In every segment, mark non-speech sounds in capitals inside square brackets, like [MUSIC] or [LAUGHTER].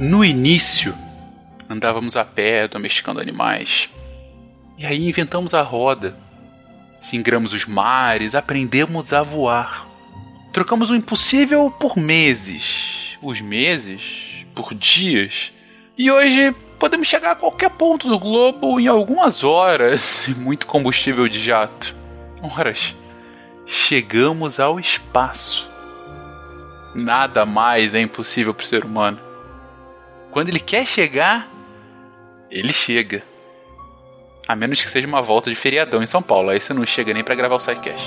No início, andávamos a pé, domesticando animais. E aí inventamos a roda. Singramos os mares, aprendemos a voar. Trocamos o impossível por meses, os meses por dias. E hoje podemos chegar a qualquer ponto do globo em algumas horas [LAUGHS] e muito combustível de jato. Horas. Chegamos ao espaço. Nada mais é impossível para o ser humano. Quando ele quer chegar, ele chega. A menos que seja uma volta de feriadão em São Paulo. Aí você não chega nem para gravar o sidecast.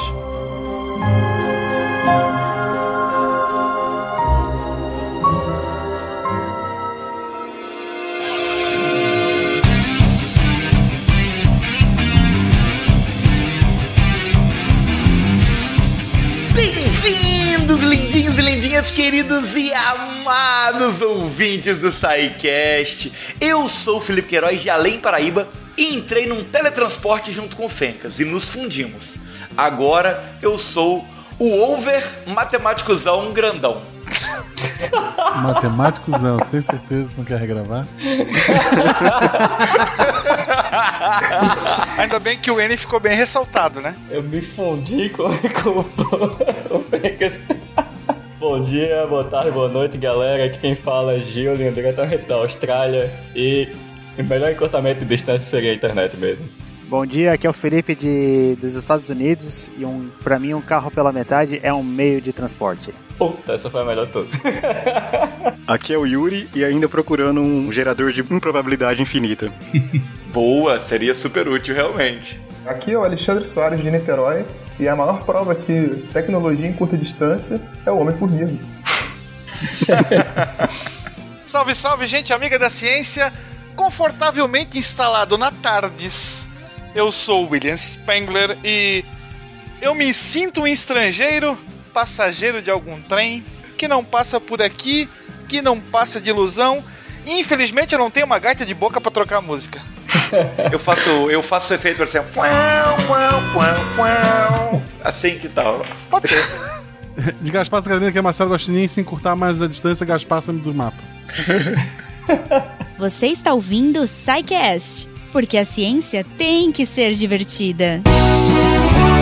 Lindinhos e lindinhas, queridos e amados ouvintes do SciCast. Eu sou o Felipe Queiroz de Além Paraíba e entrei num teletransporte junto com o Fencas e nos fundimos. Agora eu sou o over matemáticozão grandão. Matemáticozão, tem certeza que não quer regravar? [LAUGHS] Ainda bem que o N ficou bem ressaltado, né? Eu me fundi com, [LAUGHS] com o Fencas. Bom dia, boa tarde, boa noite, galera. Aqui quem fala é Gil, diretamente da Austrália. E o melhor encurtamento de distância seria a internet mesmo. Bom dia, aqui é o Felipe de, dos Estados Unidos e um, para mim um carro pela metade é um meio de transporte. Puta, essa foi a melhor de todas. [LAUGHS] Aqui é o Yuri e ainda procurando um gerador de improbabilidade infinita. [LAUGHS] Boa, seria super útil realmente. Aqui é o Alexandre Soares de Niterói e a maior prova que tecnologia em curta distância é o Homem-Formiga. [LAUGHS] salve, salve, gente amiga da ciência, confortavelmente instalado na Tardes. Eu sou William Spengler e eu me sinto um estrangeiro, passageiro de algum trem, que não passa por aqui, que não passa de ilusão. E, infelizmente eu não tenho uma gaita de boca para trocar música. Eu faço, eu faço efeito assim, assim que tal. Pode ser. De Gaspar Sacarina, que é Marcelo Gostinin, sem encurtar mais a distância, Gaspar some do mapa. Você está ouvindo o SciCast, porque a ciência tem que ser divertida. Bem-vindos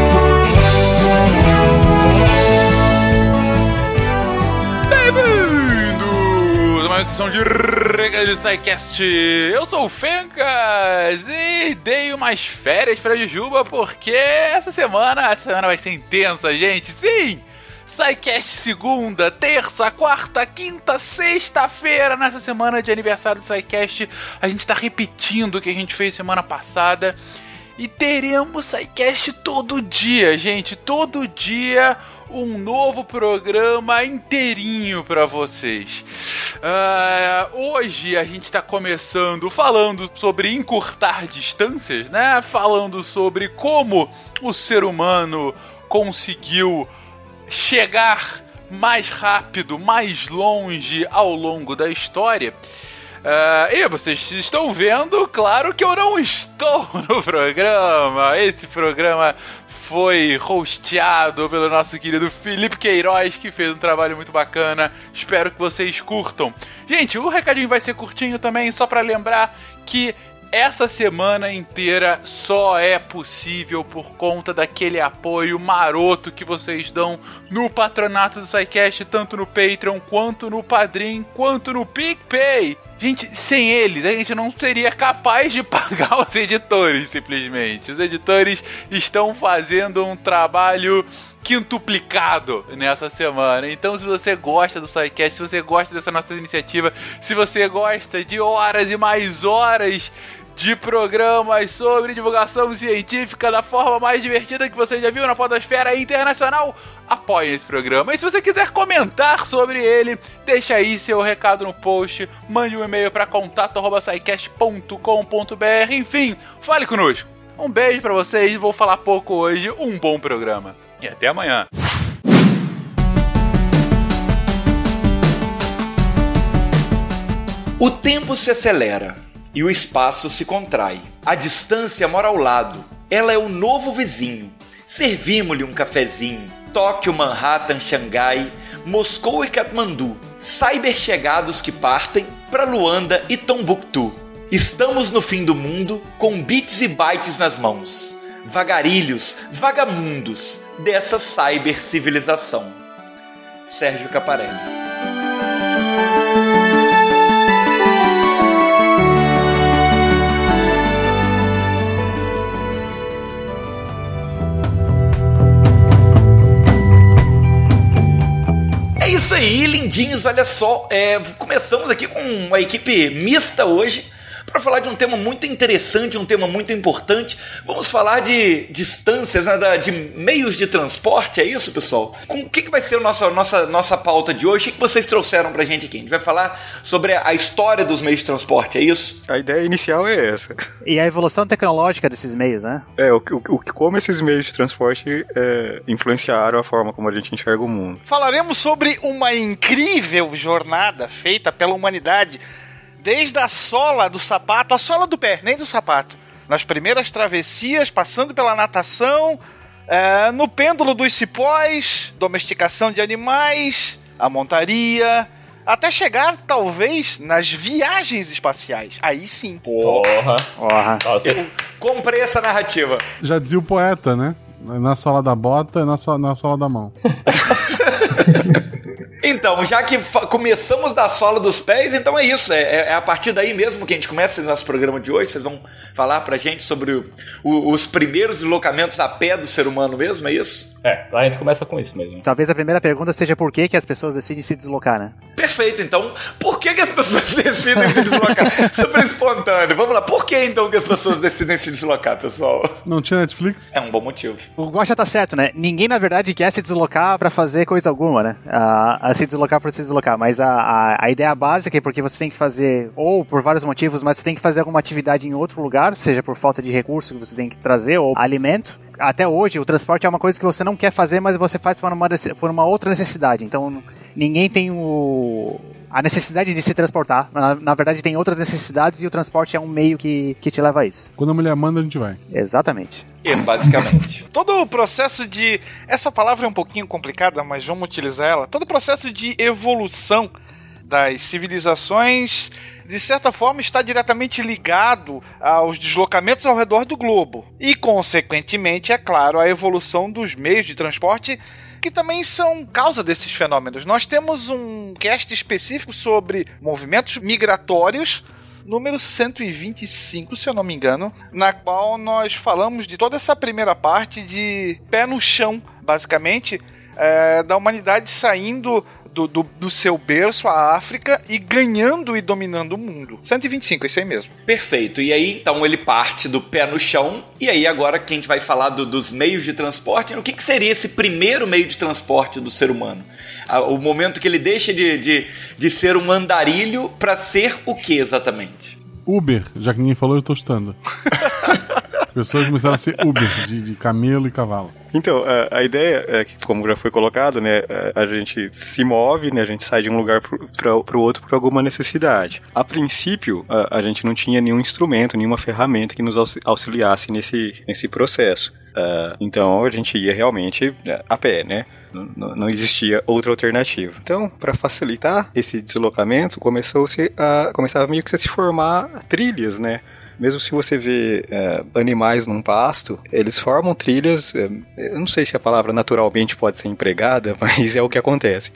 mais uma de SciCast. Eu sou o Fencas e dei umas férias pra Jujuba porque essa semana, essa semana vai ser intensa, gente. Sim! SciCast segunda, terça, quarta, quinta, sexta-feira, nessa semana de aniversário do SciCast. A gente tá repetindo o que a gente fez semana passada. E teremos SciCast todo dia, gente. Todo dia um novo programa inteirinho para vocês. Uh, hoje a gente está começando falando sobre encurtar distâncias, né? Falando sobre como o ser humano conseguiu chegar mais rápido, mais longe ao longo da história. Uh, e vocês estão vendo, claro que eu não estou [LAUGHS] no programa. Esse programa foi hosteado pelo nosso querido Felipe Queiroz, que fez um trabalho muito bacana. Espero que vocês curtam. Gente, o recadinho vai ser curtinho também, só para lembrar que essa semana inteira só é possível por conta daquele apoio maroto que vocês dão no patronato do SciCast, tanto no Patreon, quanto no Padrim, quanto no PicPay. Gente, sem eles, a gente não seria capaz de [LAUGHS] pagar os editores, simplesmente. Os editores estão fazendo um trabalho quintuplicado nessa semana. Então, se você gosta do SciCast, se você gosta dessa nossa iniciativa, se você gosta de horas e mais horas de programas sobre divulgação científica da forma mais divertida que você já viu na podosfera internacional, apoie esse programa. E se você quiser comentar sobre ele, deixa aí seu recado no post, mande um e-mail para contato@saicast.com.br, enfim, fale conosco. Um beijo para vocês, vou falar pouco hoje, um bom programa. E até amanhã. O tempo se acelera e o espaço se contrai. A distância mora ao lado. Ela é o novo vizinho. Servimos-lhe um cafezinho. Tóquio, Manhattan, Xangai, Moscou e Katmandu. Cyberchegados que partem para Luanda e Tombuctu. Estamos no fim do mundo com bits e bytes nas mãos. Vagarilhos, vagamundos dessa cybercivilização. Sérgio Caparelli. Isso aí, lindinhos, olha só. é, começamos aqui com uma equipe mista hoje para falar de um tema muito interessante, um tema muito importante. Vamos falar de distâncias, né, de meios de transporte, é isso, pessoal? Com o que, que vai ser a nossa, nossa, nossa pauta de hoje? O que, que vocês trouxeram pra gente aqui? A gente vai falar sobre a história dos meios de transporte, é isso? A ideia inicial é essa. E a evolução tecnológica desses meios, né? É, o, o, o- como esses meios de transporte é, influenciaram a forma como a gente enxerga o mundo. Falaremos sobre uma incrível jornada feita pela humanidade desde a sola do sapato, a sola do pé, nem do sapato. Nas primeiras travessias, passando pela natação, é, no pêndulo dos cipós, domesticação de animais, a montaria, até chegar, talvez, nas viagens espaciais. Aí sim. Porra. Porra. Nossa, Comprei essa narrativa. Já dizia o poeta, né? Na sola da bota e na, so- na sola da mão. [LAUGHS] Então, já que começamos da sola dos pés, então é isso. É, é- é a partir daí mesmo que a gente começa esse nosso programa de hoje. Vocês vão falar pra gente sobre o- o- os primeiros deslocamentos a pé do ser humano mesmo, é isso? é, a gente começa com isso mesmo. Talvez a primeira pergunta seja por que, que as pessoas decidem se deslocar, né? Perfeito, então, por que, que as pessoas [LAUGHS] decidem se deslocar? Super espontâneo. Vamos lá, por que então que as pessoas decidem se deslocar, pessoal? Não tinha Netflix? É um bom motivo. O Guaxa tá certo, né? Ninguém, na verdade, quer se deslocar pra fazer coisa alguma, né? A, a se deslocar por se deslocar. Mas a, a, a ideia básica é porque você tem que fazer, ou por vários motivos, mas você tem que fazer alguma atividade em outro lugar, seja por falta de recurso que você tem que trazer, ou alimento. Até hoje, o transporte é uma coisa que você não quer fazer, mas você faz por uma, por uma outra necessidade. Então, ninguém tem o, a necessidade de se transportar. Na, na verdade, tem outras necessidades e o transporte é um meio que, que te leva a isso. Quando a mulher manda, a gente vai. Exatamente. É, basicamente. [LAUGHS] Todo o processo de. Essa palavra é um pouquinho complicada, mas vamos utilizar ela. Todo o processo de evolução das civilizações, de certa forma, está diretamente ligado aos deslocamentos ao redor do globo. E, consequentemente, é claro, a evolução dos meios de transporte. Que também são causa desses fenômenos. Nós temos um cast específico sobre movimentos migratórios número 125, se eu não me engano, na qual nós falamos de toda essa primeira parte de pé no chão, basicamente, é, da humanidade saindo do, do, do seu berço, a África, e ganhando e dominando o mundo. 125, isso aí mesmo. Perfeito. E aí, então, ele parte do pé no chão. E aí, agora que a gente vai falar do- dos meios de transporte, o que, que seria esse primeiro meio de transporte do ser humano? O momento que ele deixa de, de, de ser um andarilho para ser o que exatamente? Uber, já que ninguém falou, eu tô chutando. [LAUGHS] As [LAUGHS] pessoas começaram a ser Uber, de, de camelo e cavalo. Então, a, a ideia é que, como já foi colocado, né, a, a gente se move, né, a gente sai de um lugar para o outro por alguma necessidade. A princípio, a, a gente não tinha nenhum instrumento, nenhuma ferramenta que nos auxi- auxiliasse nesse, nesse processo. Ah, então, a gente ia realmente né, a pé, né? Não existia outra alternativa. Então, para facilitar esse deslocamento, começou-se a começava meio que a se formar trilhas, né? Mesmo se você vê é, animais num pasto, eles formam trilhas. é, eu não sei se a palavra naturalmente pode ser empregada, [LAUGHS] mas é o que acontece.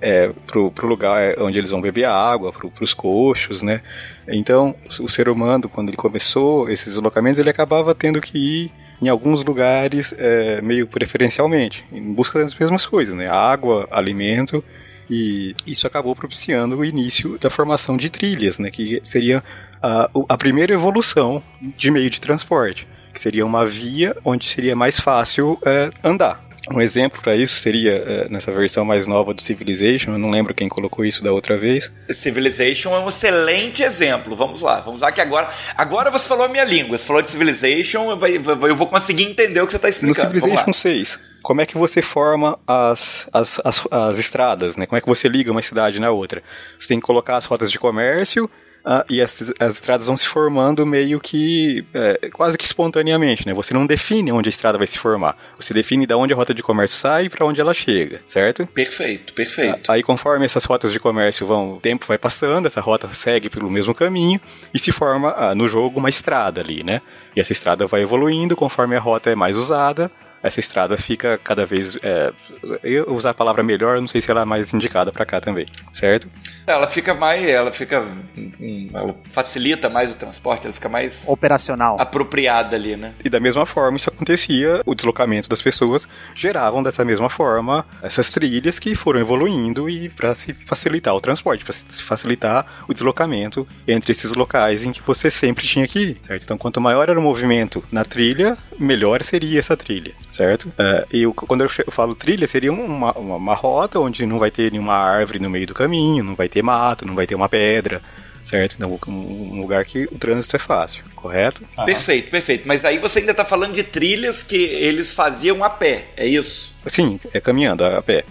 É, pro, pro lugar onde eles vão beber água, pro, pros coxos, né? Então, o ser humano, quando ele começou esses deslocamentos, ele acabava tendo que ir em alguns lugares é, meio preferencialmente, em busca das mesmas coisas, né? Água, alimento, e isso acabou propiciando o início da formação de trilhas, né? Que seria a, a primeira evolução de meio de transporte, que seria uma via onde seria mais fácil é, andar. Um exemplo para isso seria é, nessa versão mais nova do Civilization, eu não lembro quem colocou isso da outra vez, Civilization é um excelente exemplo. Vamos lá, vamos lá que agora. Agora você falou a minha língua. Você falou de Civilization, eu, vou conseguir entender o que você está No explicando. Lá. Civilization 6, como é que você forma as, as, as, as estradas, né? Como é que você liga uma cidade na outra? Você tem que colocar as rotas de comércio, ah, e essas, as estradas vão se formando meio que é, quase que espontaneamente, né? Você não define onde a estrada vai se formar. Você define de onde a rota de comércio sai e para onde ela chega, certo? Perfeito, perfeito. Ah, Aí conforme essas rotas de comércio vão, o tempo vai passando, essa rota segue pelo mesmo caminho e se forma ah, no jogo uma estrada ali, né? E essa estrada vai evoluindo conforme a rota é mais usada. Essa estrada fica cada vez. É, eu usar a palavra melhor, não sei se ela é mais indicada para cá também, certo? Ela fica mais. Ela fica. hum, Ela facilita mais o transporte, ela fica mais Operacional. apropriada ali, né? E da mesma forma isso acontecia, o deslocamento das pessoas geravam dessa mesma forma essas trilhas que foram evoluindo e para se facilitar o transporte, para se facilitar o deslocamento entre esses locais em que você sempre tinha que ir, certo? Então quanto maior era o movimento na trilha, melhor seria essa trilha, certo? É, e eu- quando eu falo trilha, seria uma, uma, uma rota onde não vai ter nenhuma árvore no meio do caminho, não vai ter mato, não vai ter uma pedra, certo? Então um, lugar que o trânsito é fácil, correto? Perfeito, perfeito. Mas aí você ainda tá falando de trilhas que eles faziam a pé, é isso? Sim, é caminhando a pé.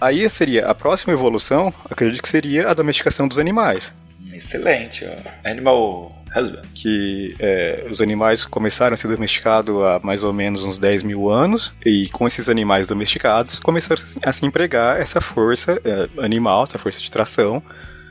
Aí seria a próxima evolução, acredito que seria a domesticação dos animais. Excelente, ó. Animal Husband. Que é, os animais começaram a ser domesticados há mais ou menos uns 10 mil anos, e com esses animais domesticados começaram a se empregar essa força é, animal, essa força de tração,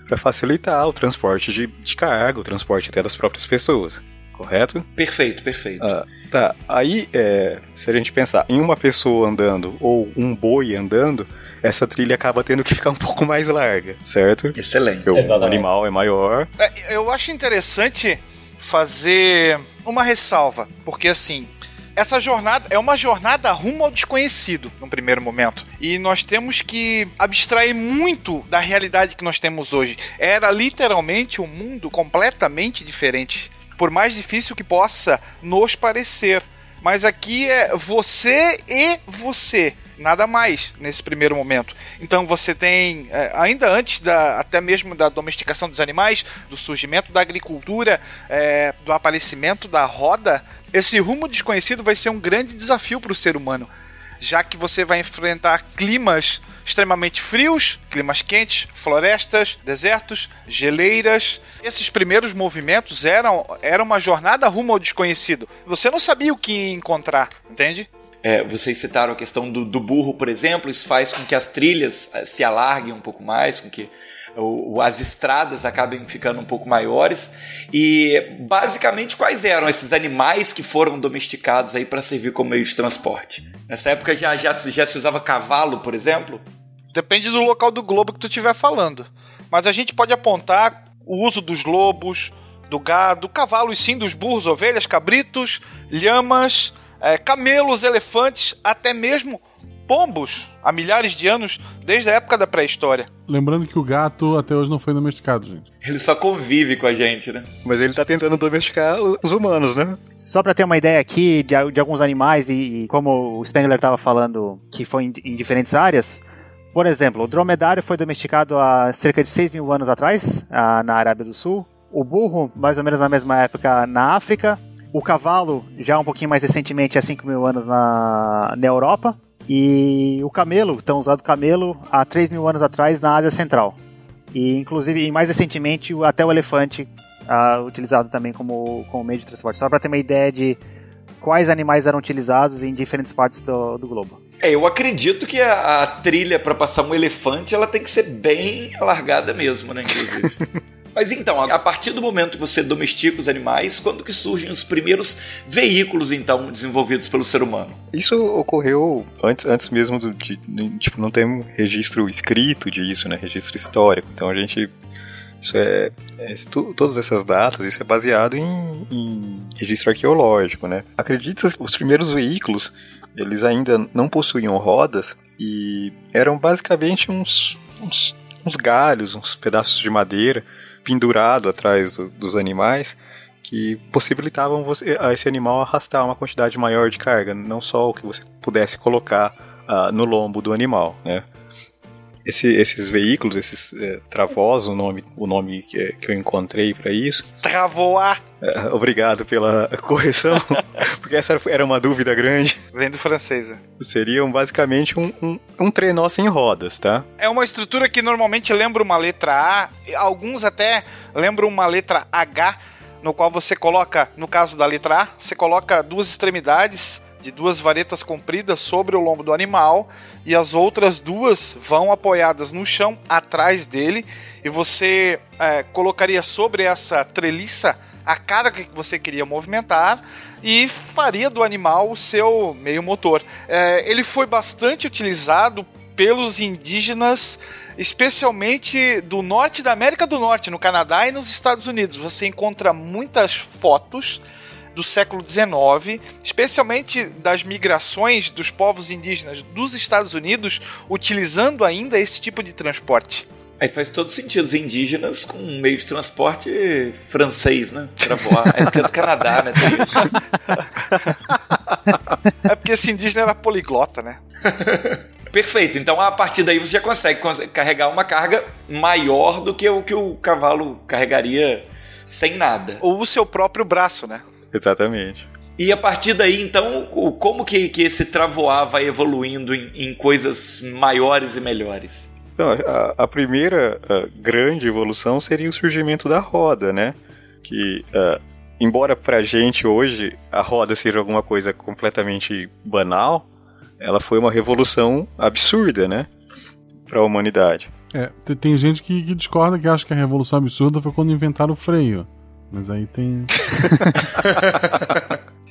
para facilitar o transporte de, de carga, o transporte até das próprias pessoas. Correto? Perfeito, perfeito. Ah, tá. Aí, é, se a gente pensar em uma pessoa andando ou um boi andando, essa trilha acaba tendo que ficar um [LAUGHS] pouco mais larga, certo? Excelente. Porque o Exatamente. animal é maior. É, eu acho interessante fazer uma ressalva, porque assim, essa jornada é uma jornada rumo ao desconhecido, num primeiro momento. E nós temos que abstrair muito da realidade que nós temos hoje. Era literalmente um mundo completamente diferente. Por mais difícil que possa nos parecer. Mas aqui é você e você. Nada mais nesse primeiro momento. Então você tem, é, ainda antes da, até mesmo da domesticação dos animais, do surgimento da agricultura, é, do aparecimento da roda, esse rumo desconhecido vai ser um grande desafio para o ser humano. Já que você vai enfrentar climas extremamente frios, climas quentes, florestas, desertos, geleiras. Esses primeiros movimentos eram, eram uma jornada rumo ao desconhecido. Você não sabia o que encontrar, entende? É, vocês citaram a questão do, do burro, por exemplo, isso faz com que as trilhas eh, se alarguem um pouco mais, com que o- as estradas acabem ficando um pouco maiores. E basicamente quais eram esses animais que foram domesticados aí para servir como meio de transporte? Nessa época já, já, já se usava cavalo, por exemplo? Depende do local do globo que tu estiver falando. Mas a gente pode apontar o uso dos lobos, do gado, cavalos sim, dos burros, ovelhas, cabritos, lhamas, eh, camelos, elefantes, até mesmo pombos, há milhares de anos, desde a época da pré-história. Lembrando que o gato até hoje não foi domesticado, gente. Ele só convive com a gente, né? Mas ele tá tentando domesticar os humanos, né? Só pra ter uma ideia aqui de, de alguns animais e, e como o Spengler estava falando que foi em, em diferentes áreas. Por exemplo, o dromedário foi domesticado há cerca de 6 mil anos atrás, ah, na Arábia do Sul. O burro, mais ou menos na mesma época, na África. O cavalo, já um pouquinho mais recentemente, há 5 mil anos na, na Europa. E o camelo, tão usado camelo, há 3 mil anos atrás na Ásia Central. E inclusive, e mais recentemente, até o elefante ah, utilizado também como, como meio de transporte. Só para ter uma ideia de quais animais eram utilizados em diferentes partes do, do globo. É, eu acredito que a, a trilha para passar um elefante ela tem que ser bem alargada mesmo, né, inclusive. [LAUGHS] Mas então, a partir do momento que você domestica os animais, quando que surgem os primeiros veículos, então, desenvolvidos pelo ser humano? Isso ocorreu antes, antes mesmo do, de, Tipo, não tem registro escrito disso, né? Registro histórico. Então a gente. Isso é. é tu- todas essas datas, isso é baseado em, em registro arqueológico, né? Acredita que os primeiros veículos, eles ainda não possuíam rodas e eram basicamente uns, uns, uns galhos, uns pedaços de madeira pendurado atrás do- dos animais que possibilitavam você, a esse animal arrastar uma quantidade maior de carga, não só o que você pudesse colocar ah, no lombo do animal, né? Esse- esses veículos, esses é, travós, o nome, o nome que, que eu encontrei para isso. Travoar. É, obrigado pela correção, [LAUGHS] porque essa era uma dúvida grande. Vem do francês. né? Seriam basicamente um, um, um trenó sem rodas, tá? É uma estrutura que normalmente lembra uma letra A, alguns até lembram uma letra H, no qual você coloca, no caso da letra A, você coloca duas extremidades de duas varetas compridas sobre o lombo do animal e as outras duas vão apoiadas no chão atrás dele e você é, colocaria sobre essa treliça a carga que você queria movimentar e faria do animal o seu meio motor. É, ele foi bastante utilizado pelos indígenas, especialmente do norte da América do Norte, no Canadá e nos Estados Unidos. Você encontra muitas fotos do século XIX, especialmente das migrações dos povos indígenas dos Estados Unidos, utilizando ainda esse tipo de transporte. Aí faz todo sentido os indígenas com um meio de transporte francês, né? Pra voar. É porque é do Canadá, né? É porque esse indígena era poliglota, né? [LAUGHS] Perfeito. Então a partir daí você já consegue cons- carregar uma carga maior do que o que o cavalo carregaria sem nada. Ou o seu próprio braço, né? Exatamente. E a partir daí, então, o- como que, que esse travoar vai evoluindo em, em coisas maiores e melhores? Então, a, a primeira ah, grande evolução seria o surgimento da roda, né? Que, ah, embora pra gente hoje a roda seja alguma coisa completamente banal, ela foi uma revolução absurda, né? Pra humanidade. É, te- tem gente que, que discorda que acha que a revolução absurda foi quando inventaram o freio. Mas aí tem. [LAUGHS]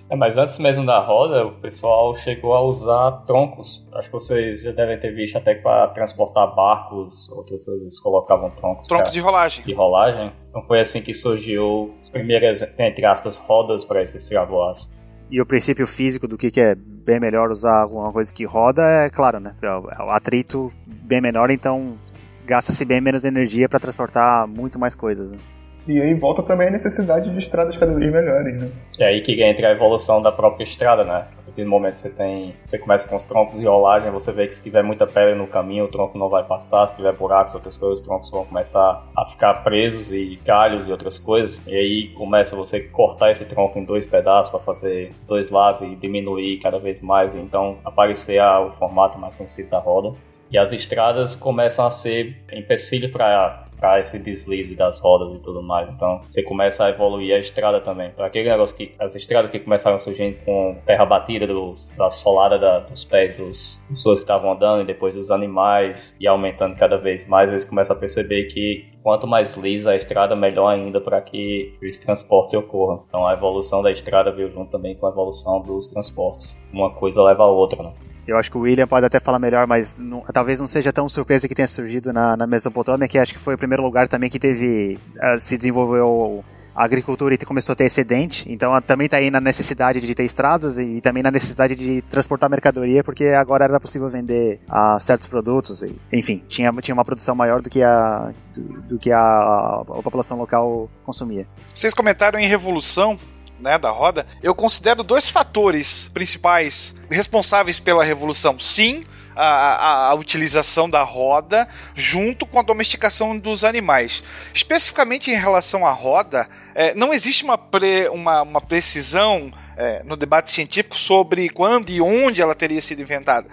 É, mas antes mesmo da roda, o pessoal chegou a usar troncos. Acho que vocês já devem ter visto até que para transportar barcos, outras coisas, eles colocavam troncos. Troncos de rolagem. de rolagem. Então foi assim que surgiu as primeiras, entre aspas, rodas para esses travois. E o princípio físico do que, que é bem melhor usar alguma coisa que roda é claro, né? É o é o atrito bem menor, então gasta-se bem menos energia para transportar muito mais coisas. Né? E aí volta também a necessidade de estradas cada vez melhores, né? É aí que entra a evolução da própria estrada, né? Naquele momento você tem. Você começa com os troncos de rolagem, você vê que se tiver muita pedra no caminho, o tronco não vai passar, se tiver buracos, outras coisas, os troncos vão começar a ficar presos e galhos e outras coisas. E aí começa você cortar esse tronco em dois pedaços para fazer os dois lados e diminuir cada vez mais, e então aparecer o formato mais conhecido da roda. E as estradas começam a ser empecilhos para para esse deslize das rodas e tudo mais. Então você começa a evoluir a estrada também. Então aquele negócio que as estradas que começaram surgindo com terra batida dos, da solada da- dos pés dos- pessoas que estavam andando e depois dos animais e aumentando cada vez mais, eles começam a perceber que quanto mais lisa a estrada, melhor ainda para que esse transporte ocorra. Então a evolução da estrada veio junto também com a evolução dos transportes. Uma coisa leva a outra, né? Eu acho que o William pode até falar melhor, mas não- talvez não seja tão surpresa que tenha surgido na, na Mesopotâmia, que acho que foi o primeiro lugar também que teve. ah, se desenvolveu a agricultura e começou a ter excedente. Então ah, também está aí na necessidade de ter estradas e, também na necessidade de transportar mercadoria, porque agora era possível vender ah, certos produtos. E, enfim, tinha, tinha uma produção maior do que a, do, do que a, a população local consumia. Vocês comentaram em revolução, né, da roda. Eu considero dois fatores principais responsáveis pela revolução. Sim, a, a- a utilização da roda junto com a domesticação dos animais. Especificamente em relação à roda, eh, não existe uma, pre- uma, uma precisão eh, no debate científico sobre quando e onde ela teria sido inventada.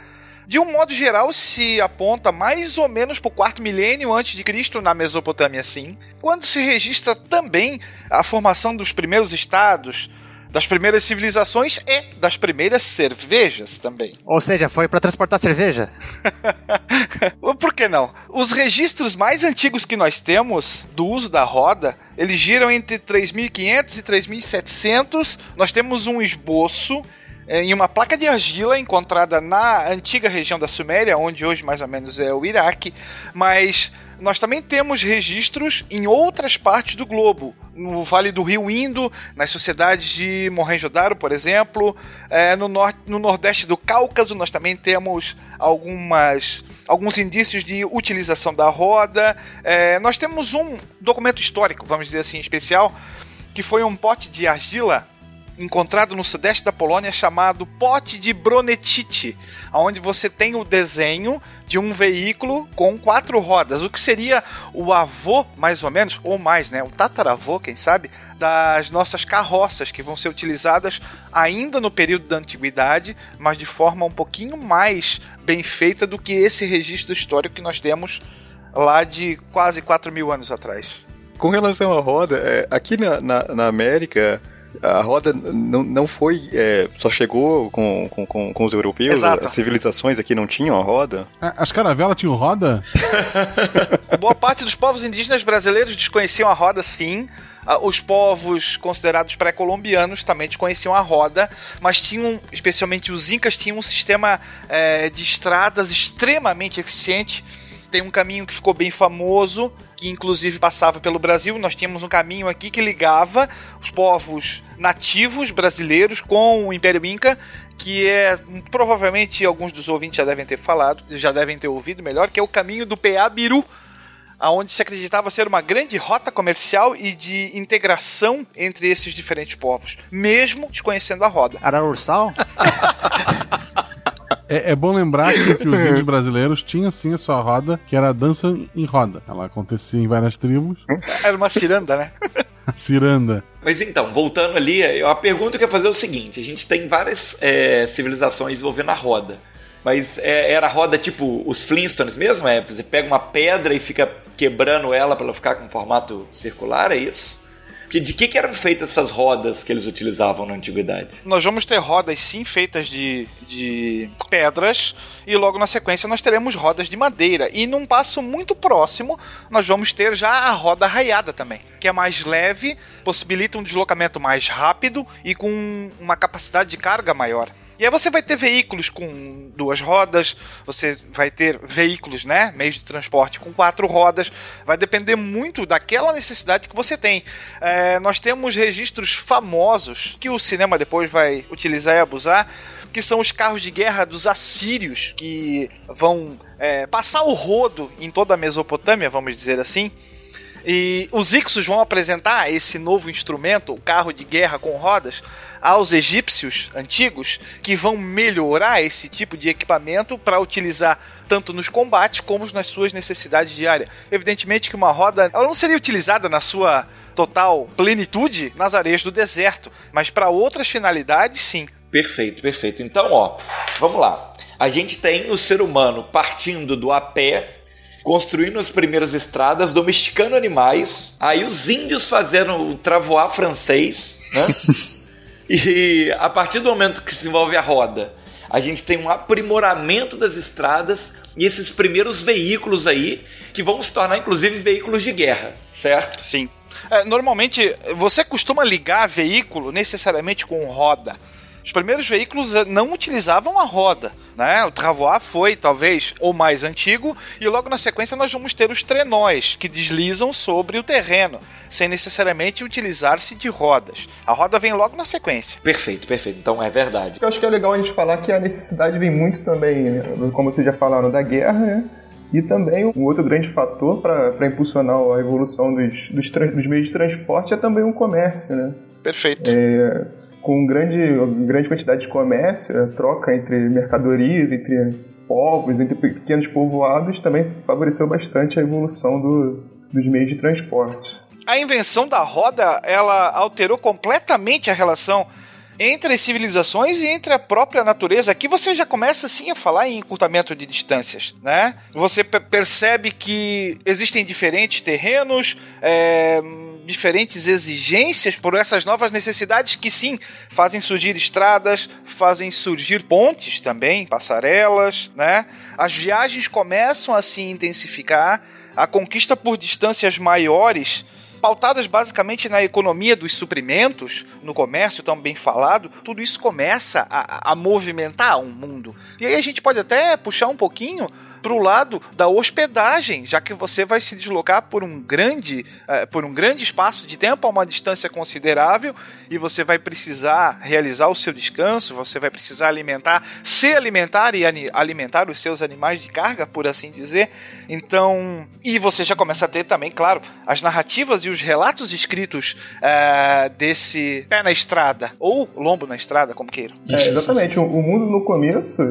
De um modo geral, se aponta mais ou menos para o quarto milênio antes de Cristo na Mesopotâmia, sim. Quando se registra também a formação dos primeiros estados, das primeiras civilizações e das primeiras cervejas também. Ou seja, foi para transportar cerveja? [LAUGHS] Por que não? Os registros mais antigos que nós temos do uso da roda, eles giram entre 3500 e 3700. Nós temos um esboço em uma placa de argila encontrada na antiga região da Suméria, onde hoje mais ou menos é o Iraque, mas nós também temos registros em outras partes do globo, no Vale do Rio Indo, nas sociedades de Mohenjo-Daro, por exemplo, eh, no, nor no nordeste do Cáucaso nós também temos algumas alguns indícios de utilização da roda. Eh, nós temos um documento histórico, vamos dizer assim, especial, que foi um pote de argila encontrado no sudeste da Polônia chamado Pote de Bronetite, onde você tem o desenho de um veículo com quatro rodas, o que seria o avô, mais ou menos, ou mais, né? O tataravô, quem sabe, das nossas carroças que vão ser utilizadas ainda no período da antiguidade, mas de forma um pouquinho mais bem feita do que esse registro histórico que nós temos lá de quase 4 mil anos atrás. Com relação à roda, é, aqui na, na, na América, a roda não, não foi. É, só chegou com, com, com, com os europeus. Exato. As civilizações aqui não tinham a roda. Ah, As caravelas tinham roda? [LAUGHS] Boa parte dos povos indígenas brasileiros desconheciam a roda, sim. Ah, Os povos considerados pré-colombianos também desconheciam a roda, mas tinham, especialmente os incas, tinham um sistema eh, de estradas extremamente eficiente. Tem um caminho que ficou bem famoso, que inclusive passava pelo Brasil. Nós tínhamos um caminho aqui que ligava os povos nativos brasileiros com o Império Inca, que é provavelmente alguns dos ouvintes já devem ter falado, já devem ter ouvido melhor, que é o caminho do Peabiru, aonde se acreditava ser uma grande rota comercial e de integração entre esses diferentes povos, mesmo desconhecendo a roda. Ararursal? [LAUGHS] É, é bom lembrar que, que [LAUGHS] os índios brasileiros tinham sim a sua roda, que era a dança em roda. Ela acontecia em várias tribos. [LAUGHS] Era uma ciranda, né? [LAUGHS] Ciranda. Mas então, voltando ali, a pergunta que eu ia fazer é o seguinte: a gente tem várias é, civilizações envolvendo a roda. Mas é, era a roda tipo os Flintstones mesmo? É, você pega uma pedra e fica quebrando ela para ela ficar com formato circular, é isso? Que, de que, que eram feitas essas rodas que eles utilizavam na antiguidade? Nós vamos ter rodas sim feitas de, de pedras e logo na sequência nós teremos rodas de madeira. E num passo muito próximo nós vamos ter já a roda raiada também, que é mais leve, possibilita um deslocamento mais rápido e com uma capacidade de carga maior. E aí você vai ter veículos com duas rodas, você vai ter veículos, né, meios de transporte com quatro rodas, vai depender muito daquela necessidade que você tem. É, nós temos registros famosos que o cinema depois vai utilizar e abusar, que são os carros de guerra dos assírios, que vão é, passar o rodo em toda a Mesopotâmia, vamos dizer assim. E os Ixos vão apresentar esse novo instrumento, o carro de guerra com rodas, aos egípcios antigos, que vão melhorar esse tipo de equipamento para utilizar tanto nos combates como nas suas necessidades diárias. Evidentemente que uma roda ela não seria utilizada na sua total plenitude nas areias do deserto, mas para outras finalidades, sim. Perfeito, perfeito. Então, ó, vamos lá. A gente tem o ser humano partindo do a pé, construindo as primeiras estradas, domesticando animais. Aí os índios fazendo o travoar francês, né? [LAUGHS] e a partir do momento que se envolve a roda, a gente tem um aprimoramento das estradas e esses primeiros veículos aí que vão se tornar inclusive veículos de guerra, certo? Sim. É, normalmente, você costuma ligar veículo necessariamente com roda. Os primeiros veículos eh, não utilizavam a roda, né? O travois foi, talvez, o mais antigo, e logo na sequência nós vamos ter os trenóis, que deslizam sobre o terreno, sem necessariamente utilizar-se de rodas. A roda vem logo na sequência. Perfeito, perfeito. Então é verdade. Eu acho que é legal a gente falar que a necessidade vem muito também, né, como vocês já falaram, da guerra, né? E também um outro grande fator para impulsionar a evolução dos, dos, dos meios de transporte é também o comércio, né? Perfeito. É, com grande, grande quantidade de comércio, a troca entre mercadorias, entre povos, entre pequenos povoados, também favoreceu bastante a evolução do, dos meios de transporte. A invenção da roda, ela alterou completamente a relação entre as civilizações e entre a própria natureza. Aqui você já começa assim a falar em encurtamento de distâncias, né? Você pe- percebe que existem diferentes terrenos, é, diferentes exigências por essas novas necessidades que sim fazem surgir estradas, fazem surgir pontes também, passarelas, né? As viagens começam a se intensificar, a conquista por distâncias maiores pautadas basicamente na economia dos suprimentos, no comércio tão bem falado, tudo isso começa a, a movimentar o mundo. E aí a gente pode até puxar um pouquinho para o lado da hospedagem, já que você vai se deslocar por um grande, eh, por um grande espaço de tempo a uma distância considerável e você vai precisar realizar o seu descanso, você vai precisar alimentar, se alimentar e alimentar os seus animais de carga, por assim dizer. Então, e você já começa a ter também, claro, as narrativas e os relatos escritos uh, desse pé na estrada, ou lombo na estrada, como queiram. É, exatamente. O, o, mundo no começo,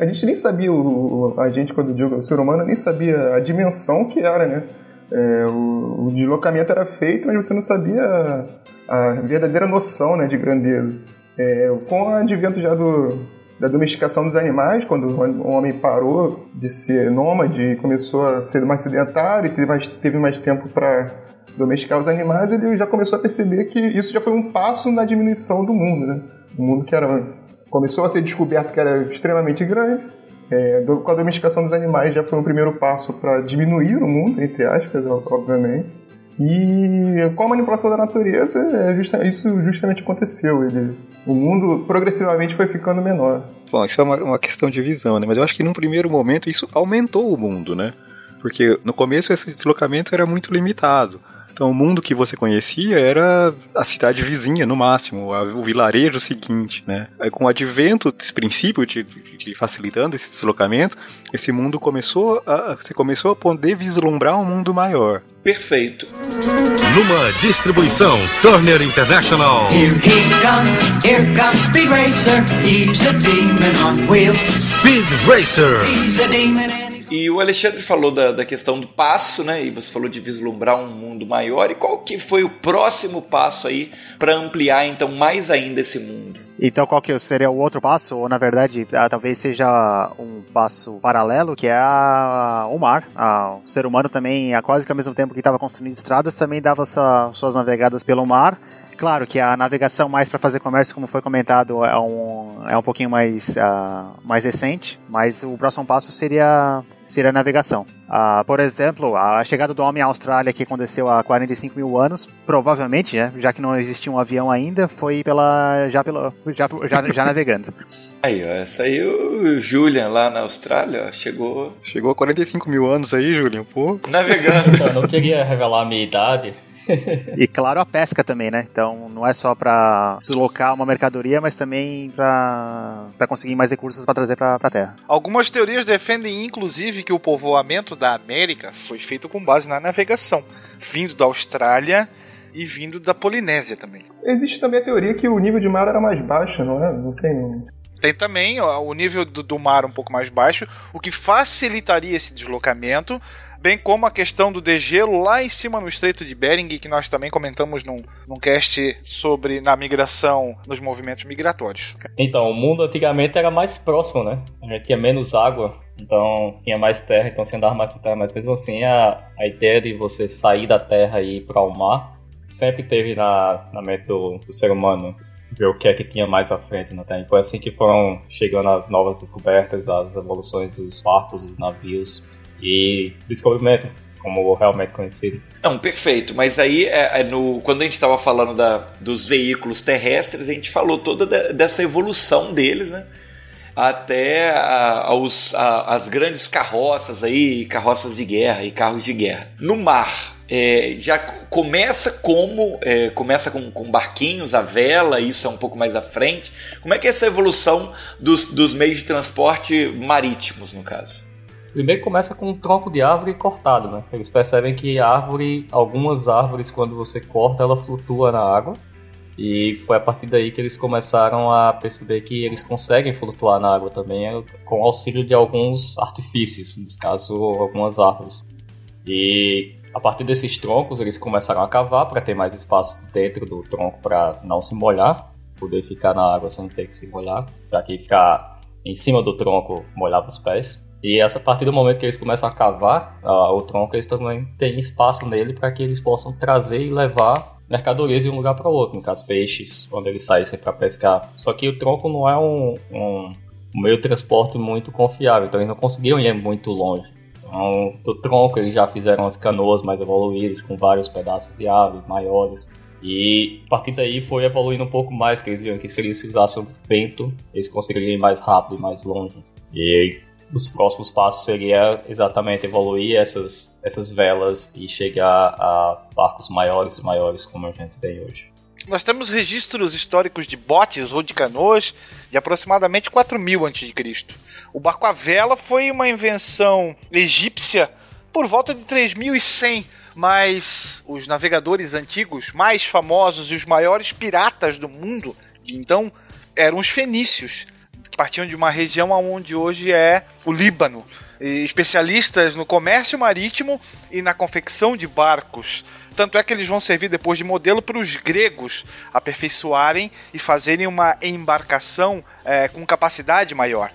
a gente nem sabia, o, a gente, quando digo o ser humano, nem sabia a dimensão que era, né? É, o, o, deslocamento era feito, mas você não sabia a, verdadeira noção né, de grandeza. É, com o advento já do, da domesticação dos animais, quando o homem parou de ser nômade e começou a ser mais sedentário e teve mais, teve mais tempo para domesticar os animais, ele já começou a perceber que isso já foi um passo na diminuição do mundo. Né? O mundo que era, começou a ser descoberto que era extremamente grande, é, com a domesticação dos animais já foi um primeiro passo para diminuir o mundo, entre aspas, obviamente. E com a manipulação da natureza, é justa, isso justamente aconteceu. Ele, o mundo progressivamente foi ficando menor. Bom, isso é uma, uma questão de visão, né? Mas eu acho que num primeiro momento isso aumentou o mundo, né? Porque no começo esse deslocamento era muito limitado. Então o mundo que você conhecia era a cidade vizinha, no máximo, o vilarejo seguinte, né? Aí, com o advento desse princípio de, de, facilitando esse deslocamento, esse mundo começou a, você começou a poder vislumbrar um mundo maior. Perfeito. Numa distribuição Turner International. Here he comes, here comes Speed Racer. He's a demon on wheels. Speed Racer. He's a demon e o Alexandre falou da, da questão do passo, né? E você falou de vislumbrar um mundo maior. E qual que foi o próximo passo aí para ampliar então mais ainda esse mundo? Então qual que seria o outro passo? Ou na verdade ah, talvez seja um passo paralelo, que é a, o mar. Ah, o ser humano também, a quase que ao mesmo tempo que estava construindo estradas, também dava sua, suas navegadas pelo mar claro que a navegação mais para fazer comércio, como foi comentado, é um, é um pouquinho mais, uh, mais recente, mas o próximo passo seria, seria a navegação. Uh, por exemplo, a chegada do homem à Austrália, que aconteceu há 45 mil anos, provavelmente, né, já que não existia um avião ainda, foi pela já, pelo, já, já, já navegando. Aí, ó, essa aí o Julian lá na Austrália ó, chegou. Chegou a 45 mil anos aí, Julian, pô. Navegando. Eu não queria revelar a minha idade, e claro, a pesca também, né? Então não é só para deslocar uma mercadoria, mas também para conseguir mais recursos para trazer para a Terra. Algumas teorias defendem, inclusive, que o povoamento da América foi feito com base na navegação, vindo da Austrália e vindo da Polinésia também. Existe também a teoria que o nível de mar era mais baixo, não é? Não tem. Tem também ó, o nível do, do mar um pouco mais baixo, o que facilitaria esse deslocamento, bem como a questão do degelo lá em cima no Estreito de Bering, que nós também comentamos num, num cast sobre na migração, nos movimentos migratórios. Então, o mundo antigamente era mais próximo, né? A gente tinha menos água, então tinha mais terra, então se andava mais terra, mas mesmo assim a, a ideia de você sair da terra e ir para o mar sempre teve na, na mente do, do ser humano ver o que é que tinha mais à frente na Terra. Foi assim que foram chegando as novas descobertas, as evoluções dos barcos, dos navios, e descobrimento, como realmente conhecido. Não, perfeito. Mas aí, é, é no, quando a gente estava falando da, dos veículos terrestres, a gente falou toda de, dessa evolução deles, né? Até a, aos, a, as grandes carroças aí, carroças de guerra e carros de guerra. No mar, é, já começa como é, começa com, com, barquinhos, a vela, isso é um pouco mais à frente. Como é que é essa evolução dos, dos meios de transporte marítimos, no caso? Primeiro começa com um tronco de árvore cortado, né? Eles percebem que a árvore, algumas árvores, quando você corta, ela flutua na água. E foi a partir daí que eles começaram a perceber que eles conseguem flutuar na água também, é, com auxílio de alguns artifícios, nesse caso, algumas árvores. E a partir desses troncos, eles começaram a cavar para ter mais espaço dentro do tronco para não se molhar, poder ficar na água sem ter que se molhar, já que ficar em cima do tronco molhava os pés. E essa, a partir do momento que eles começam a cavar uh, o tronco, eles também têm espaço nele para que eles possam trazer e levar mercadorias de um lugar para outro, no caso peixes, quando eles saíssem para pescar. Só que o tronco não é um, um, meio de transporte muito confiável, então eles não conseguiam ir muito longe. Então, do tronco eles já fizeram as canoas mais evoluídas, com vários pedaços de ave maiores. E a partir daí foi evoluindo um pouco mais, que eles viram que se eles usassem o vento, eles conseguiriam ir mais rápido e mais longe. E os próximos passos seria exatamente evoluir essas, essas velas e chegar a barcos maiores e maiores como a gente tem hoje. Nós temos registros históricos de botes ou de canoas de aproximadamente 4000 a.C. O barco à vela foi uma invenção egípcia por volta de 3100, mas os navegadores antigos mais famosos e os maiores piratas do mundo, então, eram os fenícios, partiam de uma região onde hoje é o Líbano. E especialistas no comércio marítimo e na confecção de barcos. Tanto é que eles vão servir depois de modelo para os gregos aperfeiçoarem e fazerem uma embarcação é, com capacidade maior.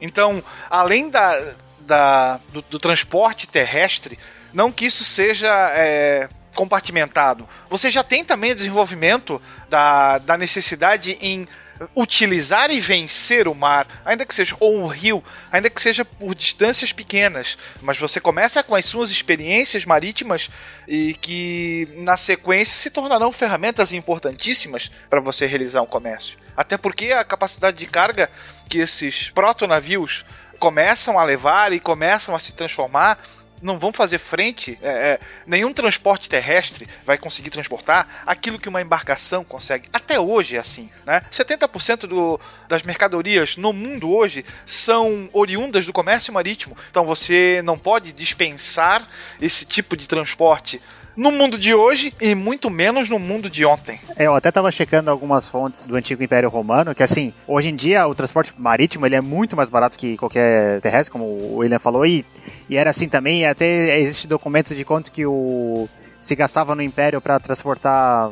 Então, além da, da do, do, transporte terrestre, não que isso seja é, compartimentado. Você já tem também o desenvolvimento da, da necessidade em utilizar e vencer o mar, ainda que seja ou um rio, ainda que seja por distâncias pequenas, mas você começa com as suas experiências marítimas e que na sequência se tornarão ferramentas importantíssimas para você realizar um comércio. Até porque a capacidade de carga que esses protonavios começam a levar e começam a se transformar não vão fazer frente, é, é, nenhum transporte terrestre vai conseguir transportar aquilo que uma embarcação consegue. Até hoje é assim, né? 70% do, das mercadorias no mundo hoje são oriundas do comércio marítimo. Então você não pode dispensar esse tipo de transporte no mundo de hoje e muito menos no mundo de ontem. É, eu até estava checando algumas fontes do antigo Império Romano, que assim, hoje em dia o transporte marítimo ele é muito mais barato que qualquer terrestre, como o William falou, e, e era assim também, até existe documentos de quanto que o se gastava no Império para transportar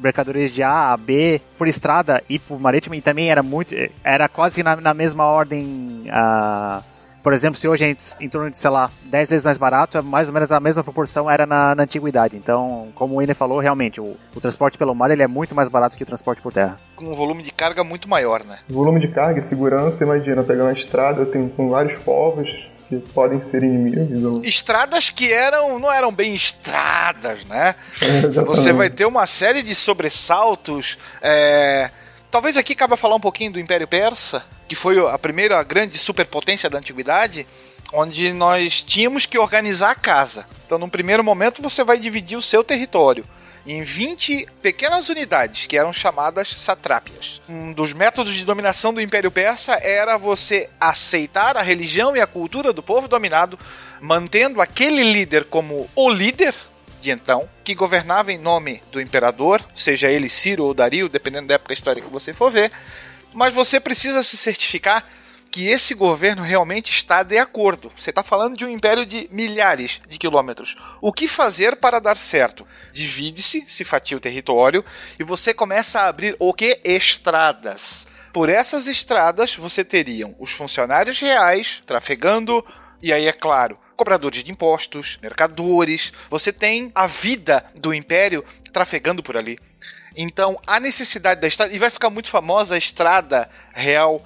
mercadorias de A a B por estrada e por marítimo, e também era muito, era quase na, na mesma ordem uh, por exemplo, se hoje é em torno de, sei lá, 10 vezes mais barato, é mais ou menos a mesma proporção era na, na antiguidade. Então, como o Ine falou, realmente, o, o, transporte pelo mar ele é muito mais barato que o transporte por terra. Com um volume de carga muito maior, né? Volume de carga e segurança, imagina, pegar uma estrada, tem com vários povos, que podem ser inimigos. Ou... Estradas que eram não eram bem estradas, né? [LAUGHS] É, Você vai ter uma série de sobressaltos. É... Talvez aqui cabe falar um pouquinho do Império Persa, que foi a primeira grande superpotência da antiguidade, onde nós tínhamos que organizar a casa. Então, num primeiro momento, você vai dividir o seu território em 20 pequenas unidades, que eram chamadas satrápias. Um dos métodos de dominação do Império Persa era você aceitar a religião e a cultura do povo dominado, mantendo aquele líder como o líder de então, que governava em nome do imperador, seja ele Ciro ou Dario, dependendo da época histórica que você for ver, mas você precisa se certificar que esse governo realmente está de acordo. Você está falando de um império de milhares de quilômetros. O que fazer para dar certo? Divide-se, se fatia o território e você começa a abrir o que? Estradas. Por essas estradas você teriam os funcionários reais trafegando, e aí é claro, cobradores de impostos, mercadores. Você tem a vida do império trafegando por ali. Então, a necessidade da estrada, e vai ficar muito famosa a estrada real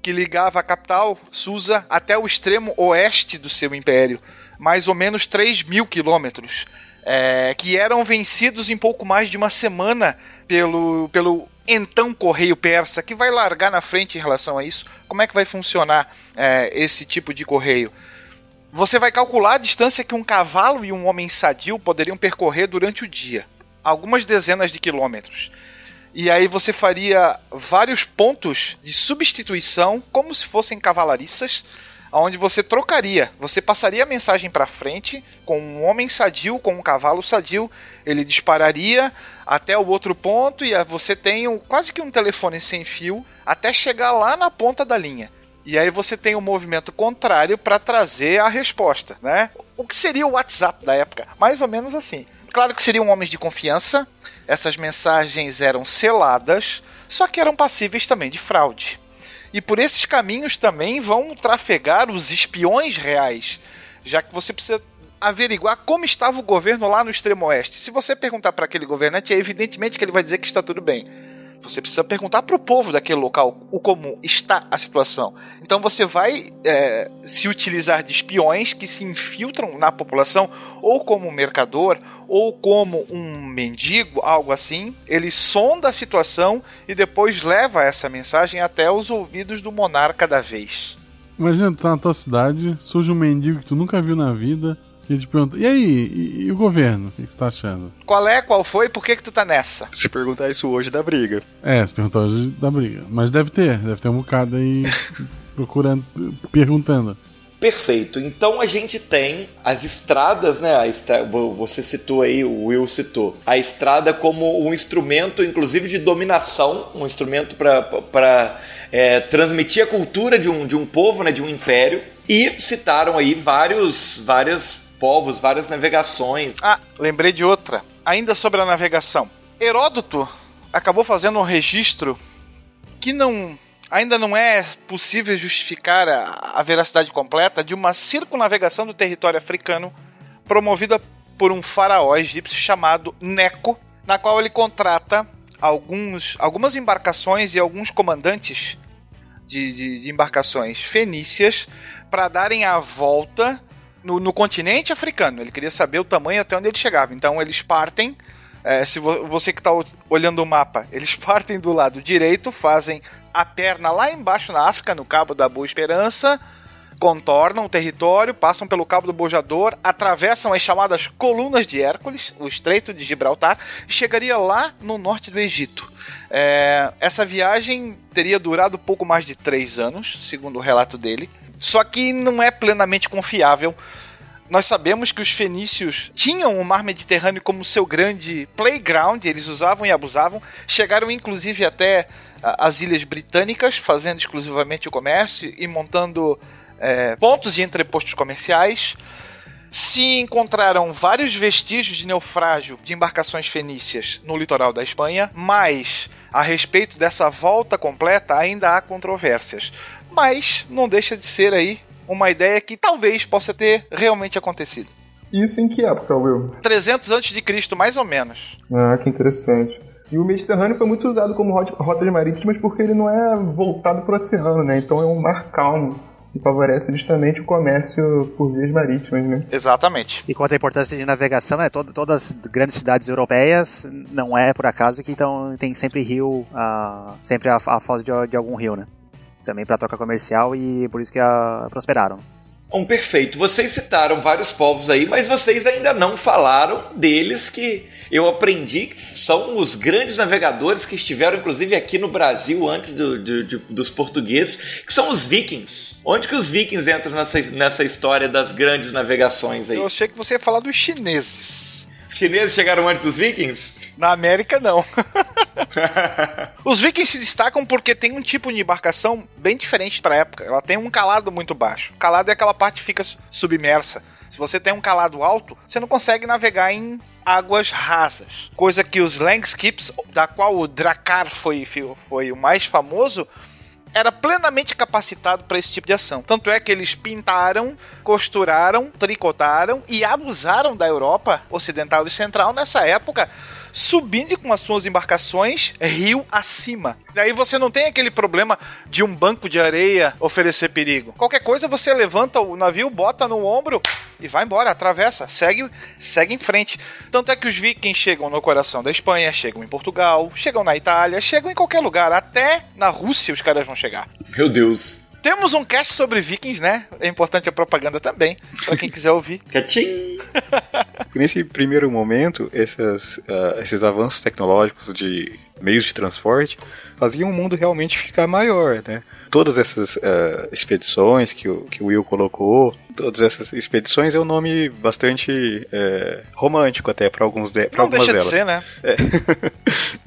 que ligava a capital, Susa, até o extremo oeste do seu império, mais ou menos 3 mil quilômetros, é, que eram vencidos em pouco mais de uma semana pelo, pelo então correio persa, que vai largar na frente em relação a isso. Como é que vai funcionar é, esse tipo de correio? Você vai calcular a distância que um cavalo e um homem sadio poderiam percorrer durante o dia algumas dezenas de quilômetros. E aí você faria vários pontos de substituição, como se fossem cavalariças, onde você trocaria. Você passaria a mensagem para frente com um homem sadio, com um cavalo sadio. Ele dispararia até o outro ponto e você tem um, quase que um telefone sem fio até chegar lá na ponta da linha. E aí você tem o um movimento contrário para trazer a resposta, né? O que seria o WhatsApp da época? Mais ou menos assim. Claro que seriam homens de confiança, essas mensagens eram seladas, só que eram passíveis também de fraude. E por esses caminhos também vão trafegar os espiões reais, já que você precisa averiguar como estava o governo lá no extremo oeste. Se você perguntar para aquele governante, é evidentemente que ele vai dizer que está tudo bem. Você precisa perguntar para o povo daquele local o como está a situação. Então você vai é, se utilizar de espiões que se infiltram na população, ou como mercador, ou como um mendigo, algo assim, ele sonda a situação e depois leva essa mensagem até os ouvidos do monarca da vez. Imagina, tu tá na tua cidade, surge um mendigo que tu nunca viu na vida, E ele te pergunta, e aí, e, e o governo? O que você tá achando? Qual é, qual foi, por que que tu tá nessa? Se perguntar isso hoje da briga. É, você perguntou hoje da briga. Mas deve ter, deve ter um bocado aí [LAUGHS] procurando, perguntando. Perfeito. Então a gente tem as estradas, né? Estra... Você citou aí, o Will citou, a estrada como um instrumento, inclusive de dominação, um instrumento para é, transmitir a cultura de um, de um povo, né? De um império. E citaram aí vários, vários povos, várias navegações. Ah, lembrei de outra. Ainda sobre a navegação. Heródoto acabou fazendo um registro que não ainda não é possível justificar a, a veracidade completa de uma circunnavegação do território africano promovida por um faraó egípcio chamado Neco, na qual ele contrata alguns, algumas embarcações e alguns comandantes de, de, de embarcações fenícias para darem a volta no, no, continente africano. Ele queria saber o tamanho até onde ele chegava. Então eles partem. É, se vo, você que está olhando o mapa, eles [LAUGHS] partem do lado direito, fazem a perna lá embaixo na África, no Cabo da Boa Esperança, contornam o território, passam pelo Cabo do Bojador, atravessam as chamadas Colunas de Hércules, o Estreito de Gibraltar, e chegaria lá no norte do Egito. É, essa viagem teria durado pouco mais de três anos, segundo o relato dele, só que não é plenamente confiável. Nós sabemos que os fenícios tinham o mar Mediterrâneo como seu grande playground, eles usavam e abusavam, chegaram inclusive até as ilhas britânicas, fazendo exclusivamente o comércio e montando é, pontos de entrepostos comerciais. Se encontraram vários vestígios de naufrágio de embarcações fenícias no litoral da Espanha, mas a respeito dessa volta completa ainda há controvérsias. Mas não deixa de ser aí uma ideia que talvez possa ter realmente acontecido. Isso em que época, Will? 300 a.C., mais ou menos. Ah, que interessante. E o Mediterrâneo foi muito usado como rota de marítimas porque ele não é voltado para o oceano, né? Então é um mar calmo que favorece justamente o comércio por vias marítimas, né? Exatamente. E quanto à importância de navegação, é todo, todas as grandes cidades europeias não é por acaso que então tem sempre rio, uh, sempre a, a foz de, de, algum rio, né? Também para troca comercial e por isso que uh, prosperaram. Bom, perfeito. Vocês citaram vários povos aí, mas vocês ainda não falaram deles que eu aprendi que são os grandes navegadores que estiveram, inclusive, aqui no Brasil antes do, de, de, dos portugueses, que são os vikings. Onde que os vikings entram nessa, nessa história das grandes navegações aí? Eu achei que você ia falar dos chineses. Os chineses chegaram antes dos vikings? Na América, não. [LAUGHS] Os vikings se destacam porque tem um tipo de embarcação bem diferente para época. Ela tem um calado muito baixo. O calado é aquela parte que fica submersa. Se você tem um calado alto, você não consegue navegar em águas rasas. Coisa que os Langskips, da qual o Dracar foi, foi o mais famoso, era plenamente capacitado para esse tipo de ação. Tanto é que eles pintaram, costuraram, tricotaram e abusaram da Europa Ocidental e Central nessa época subindo com as suas embarcações rio acima. Daí você não tem aquele problema de um banco de areia oferecer perigo. Qualquer coisa você levanta o navio, bota no ombro e vai embora, atravessa, segue, segue em frente. Tanto é que os vikings chegam no coração da Espanha, chegam em Portugal, chegam na Itália, chegam em qualquer lugar, até na Rússia os caras vão chegar. Meu Deus. Temos um cast sobre vikings, né? É importante a propaganda também, para quem quiser ouvir. [LAUGHS] Catim! Nesse primeiro momento, esses, uh, esses avanços tecnológicos de meios de transporte faziam o mundo realmente ficar maior, né? todas essas uh, expedições que o, que o Will colocou, todas essas expedições é um nome bastante é, romântico até para alguns de, pra Não algumas deixa delas. de ser, né? É.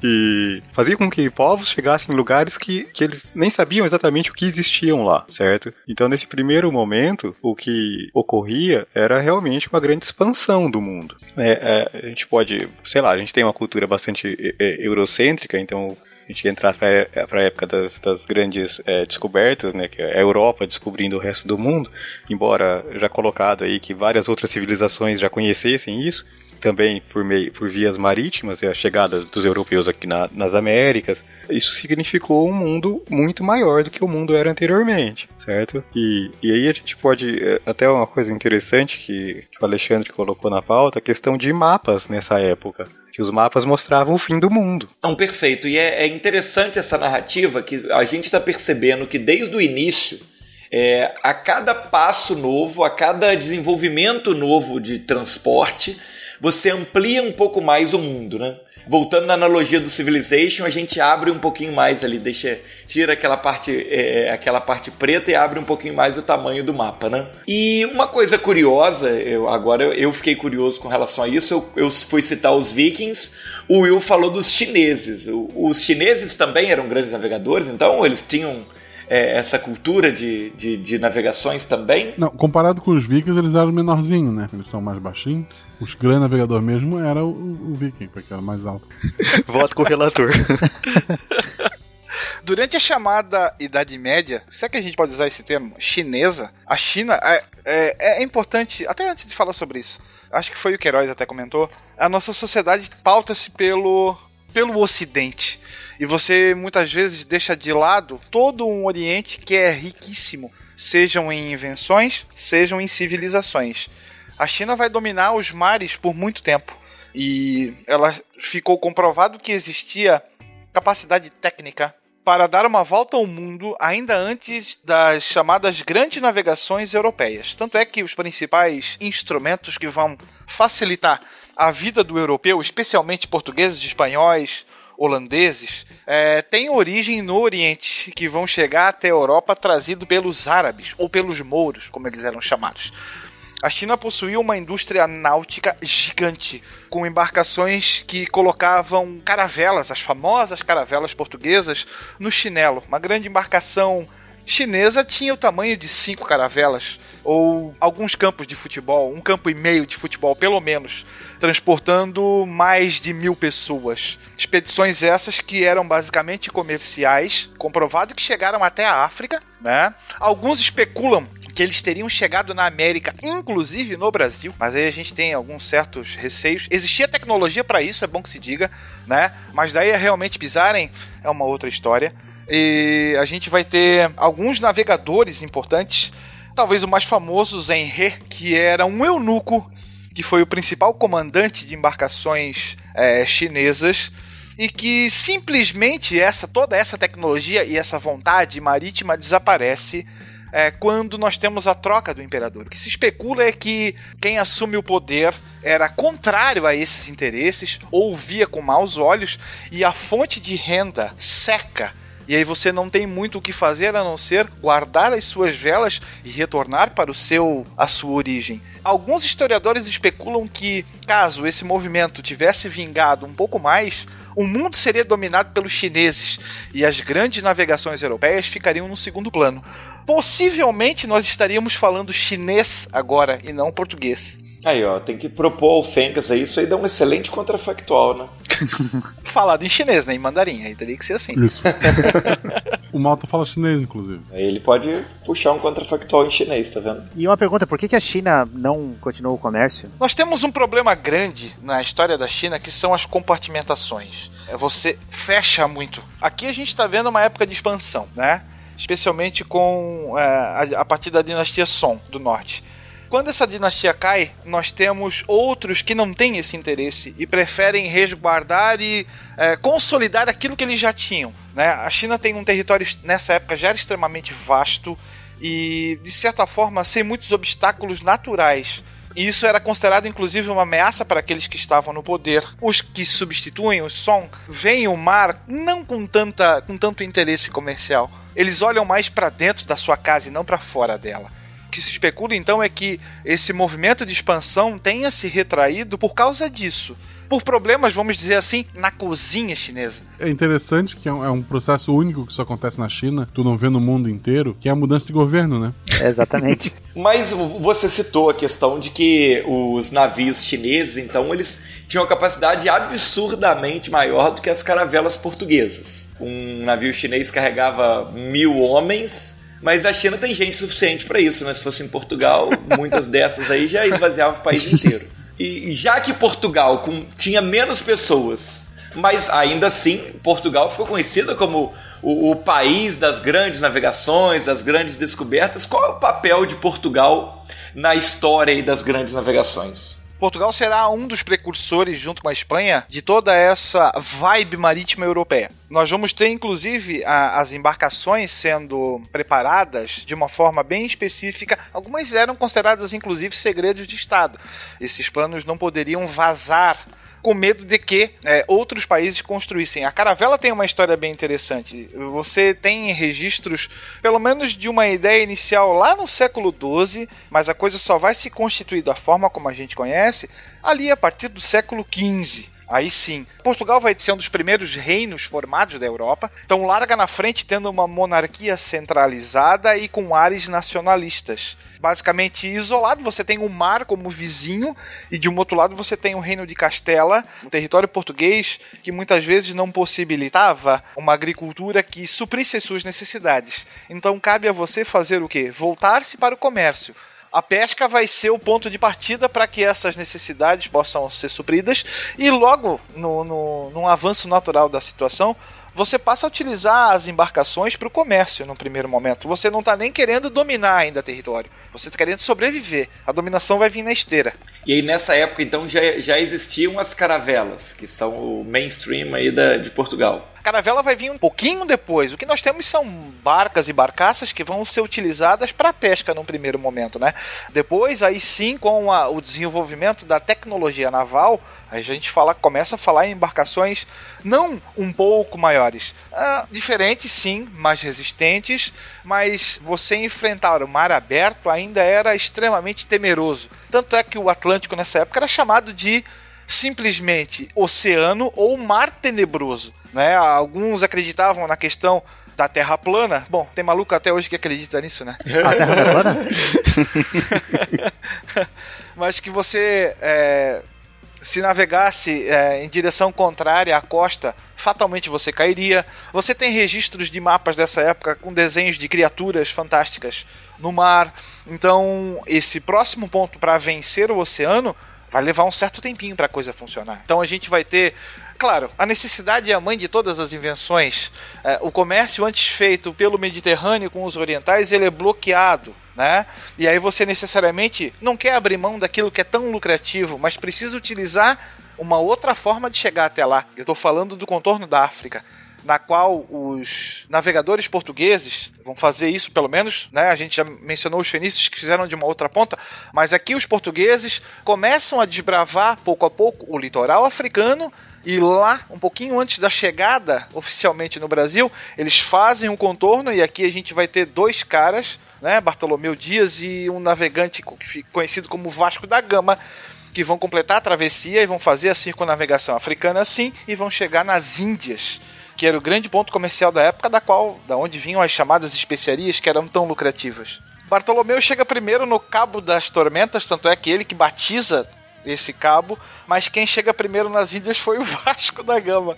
[LAUGHS] e fazia com que povos chegassem em lugares que, que eles nem sabiam exatamente o que existiam lá, certo? Então, nesse primeiro momento, o que ocorria era realmente uma grande expansão do mundo. É, é, a gente pode, sei lá, a gente tem uma cultura bastante eurocêntrica, então a gente entrar para a época das, das grandes é, descobertas, né, que é a Europa descobrindo o resto do mundo, embora já colocado aí que várias outras civilizações já conhecessem isso, também por, meio, por vias marítimas, a chegada dos europeus aqui na, nas Américas, isso significou um mundo muito maior do que o mundo era anteriormente, certo? E, e aí a gente pode, é, até uma coisa interessante que, que o Alexandre colocou na pauta, a questão de mapas nessa época que os mapas mostravam o fim do mundo. Não, perfeito. E é, é interessante essa narrativa que a gente está percebendo que desde o início É, a cada passo novo, a cada desenvolvimento novo de transporte, você amplia um pouco mais o mundo, né? Voltando na analogia do Civilization, a gente abre um pouquinho mais ali, deixa, tira aquela parte, é, aquela parte preta e abre um pouquinho mais o tamanho do mapa, né? E uma coisa curiosa, eu, agora eu fiquei curioso com relação a isso, eu, eu fui citar os vikings, o Will falou dos chineses. O, os chineses também eram grandes navegadores, então eles tinham é, essa cultura de, de, de, navegações também? Não, comparado com os vikings, eles eram menorzinhos, né? Eles são mais baixinhos. Os grandes navegador mesmo era o, o viking, porque era mais alto. [LAUGHS] Voto com o relator. [LAUGHS] Durante a chamada Idade Média, será que a gente pode usar esse termo? Chinesa, a China é, é, é importante, até antes de falar sobre isso, acho que foi o Queiroz até comentou, a nossa sociedade pauta-se pelo, pelo Ocidente. E você muitas vezes deixa de lado todo um Oriente que é riquíssimo, sejam em invenções, sejam em civilizações. A China vai dominar os mares por muito tempo. E ela ficou comprovado que existia capacidade técnica para dar uma volta ao mundo ainda antes das chamadas grandes navegações europeias. Tanto é que os principais instrumentos que vão facilitar a vida do europeu, especialmente portugueses, espanhóis, holandeses, é, têm origem no Oriente, que vão chegar até a Europa trazido pelos árabes, ou pelos mouros, como eles eram chamados. A China possuía uma indústria náutica gigante, com embarcações que colocavam caravelas, as famosas caravelas portuguesas, no chinelo. Uma grande embarcação chinesa tinha o tamanho de cinco caravelas, ou alguns campos de futebol, um campo e meio de futebol, pelo menos, transportando mais de mil pessoas. Expedições essas que eram basicamente comerciais, comprovado que chegaram até a África, né? Alguns especulam que eles teriam chegado na América, inclusive no Brasil, mas aí a gente tem alguns certos receios. Existia tecnologia para isso, é bom que se diga, né? Mas daí a realmente pisarem é uma outra história. E a gente vai ter alguns navegadores importantes, talvez o mais famoso, Zenhe, que era um eunuco que foi o principal comandante de embarcações é, chinesas e que simplesmente essa toda essa tecnologia e essa vontade marítima desaparece é, quando nós temos a troca do imperador. O que se especula é que quem assume o poder era contrário a esses interesses, ou via com maus olhos, e a fonte de renda seca. E aí você não tem muito o que fazer a não ser guardar as suas velas e retornar para o seu a sua origem. Alguns historiadores especulam que caso esse movimento tivesse vingado um pouco mais, o mundo seria dominado pelos chineses e as grandes navegações europeias ficariam no segundo plano possivelmente nós estaríamos falando chinês agora e não português. Aí, ó, tem que propor ao Fencas aí, isso aí dá um excelente contrafactual, né? [LAUGHS] Falado em chinês, né? Em mandarim, aí teria que ser assim. Isso. [LAUGHS] o Malta fala chinês, inclusive. Aí ele pode puxar um contrafactual em chinês, tá vendo? E uma pergunta, por que, que a China não continuou o comércio? Nós temos um problema grande na história da China, que são as compartimentações. É, você fecha muito. Aqui a gente está vendo uma época de expansão, né? especialmente com é, a, a partir da dinastia Song do norte. Quando essa dinastia cai, nós temos outros que não têm esse interesse e preferem resguardar e é, consolidar aquilo que eles já tinham. Né? A China tem um território, nessa época, já era extremamente vasto e, de certa forma, sem muitos obstáculos naturais. E isso era considerado, inclusive, uma ameaça para aqueles que estavam no poder. Os que substituem o Song veem o mar não com, tanta, com tanto interesse comercial eles olham mais para dentro da sua casa e não para fora dela. O que se especula então é que esse movimento de expansão tenha se retraído por causa disso. Por problemas, vamos dizer assim, na cozinha chinesa. É interessante que é um, é um processo único que isso acontece na China, tu não vê no mundo inteiro, que é a mudança de governo, né? exatamente. [LAUGHS] Mas você citou a questão de que os navios chineses, então, eles tinham uma capacidade absurdamente maior do que as caravelas portuguesas um navio chinês carregava mil homens, mas a China tem gente suficiente para isso, né? Se fosse em Portugal, muitas [LAUGHS] dessas aí já esvaziava o país inteiro. E já que Portugal com, tinha menos pessoas, mas ainda assim Portugal ficou conhecida como o, o, país das grandes navegações, das grandes descobertas. Qual é o papel de Portugal na história das grandes navegações? Portugal será um dos precursores, junto com a Espanha, de toda essa vibe marítima europeia. Nós vamos ter, inclusive, a, as embarcações sendo preparadas de uma forma bem específica. Algumas eram consideradas, inclusive, segredos de Estado. Esses planos não poderiam vazar com medo de que é, outros países construíssem. A caravela tem uma história bem interessante. Você tem registros, pelo menos de uma ideia inicial lá no século XII, mas a coisa só vai se constituir da forma como a gente conhece ali a partir do século XV. Aí sim. Portugal vai ser um dos primeiros reinos formados da Europa. Então larga na frente tendo uma monarquia centralizada e com ares nacionalistas. Basicamente isolado, você tem o mar como vizinho e de um outro lado você tem o reino de Castela, um território português que muitas vezes não possibilitava uma agricultura que suprisse as suas necessidades. Então cabe a você fazer o quê? Voltar-se para o comércio a pesca vai ser o ponto de partida para que essas necessidades possam ser supridas e logo no, no, num avanço natural da situação você passa a utilizar as embarcações para o comércio no primeiro momento. Você não está nem querendo dominar ainda território. Você está querendo sobreviver. A dominação vai vir na esteira. E aí nessa época então já, já existiam as caravelas, que são o mainstream aí da, de Portugal. A caravela vai vir um pouquinho depois. O que nós temos são barcas e barcaças que vão ser utilizadas para pesca num primeiro momento, né? Depois, aí sim, com a, o desenvolvimento da tecnologia naval, Aí a gente fala, começa a falar em embarcações não um pouco maiores, ah, diferentes sim, mais resistentes, mas você enfrentar o mar aberto ainda era extremamente temeroso. Tanto é que o Atlântico nessa época era chamado de simplesmente oceano ou mar tenebroso. Né? Alguns acreditavam na questão da Terra plana. Bom, tem maluco até hoje que acredita nisso, né? [LAUGHS] A Terra plana? [LAUGHS] Mas que você é, se navegasse é, em direção contrária à costa, fatalmente você cairia. Você tem registros de mapas dessa época com desenhos de criaturas fantásticas no mar. Então, esse próximo ponto para vencer o oceano vai levar um certo tempinho para a coisa funcionar. Então, a gente vai ter Claro, a necessidade é a mãe de todas as invenções. É, o comércio antes feito pelo Mediterrâneo com os orientais, ele é bloqueado. Né? E aí você necessariamente não quer abrir mão daquilo que é tão lucrativo, mas precisa utilizar uma outra forma de chegar até lá. Eu estou falando do contorno da África na qual os navegadores portugueses vão fazer isso, pelo menos, né? A gente já mencionou os fenícios que fizeram de uma outra ponta, mas aqui os portugueses começam a desbravar pouco a pouco o litoral africano e lá, um pouquinho antes da chegada oficialmente no Brasil, eles fazem um contorno e aqui a gente vai ter dois caras, né, Bartolomeu Dias e um navegante conhecido como Vasco da Gama, que vão completar a travessia e vão fazer a circunnavegação africana assim e vão chegar nas Índias que era o grande ponto comercial da época, da qual, da onde vinham as chamadas especiarias que eram tão lucrativas. Bartolomeu chega primeiro no Cabo das Tormentas, tanto é que ele que batiza esse cabo, mas quem chega primeiro nas Índias foi o Vasco da Gama.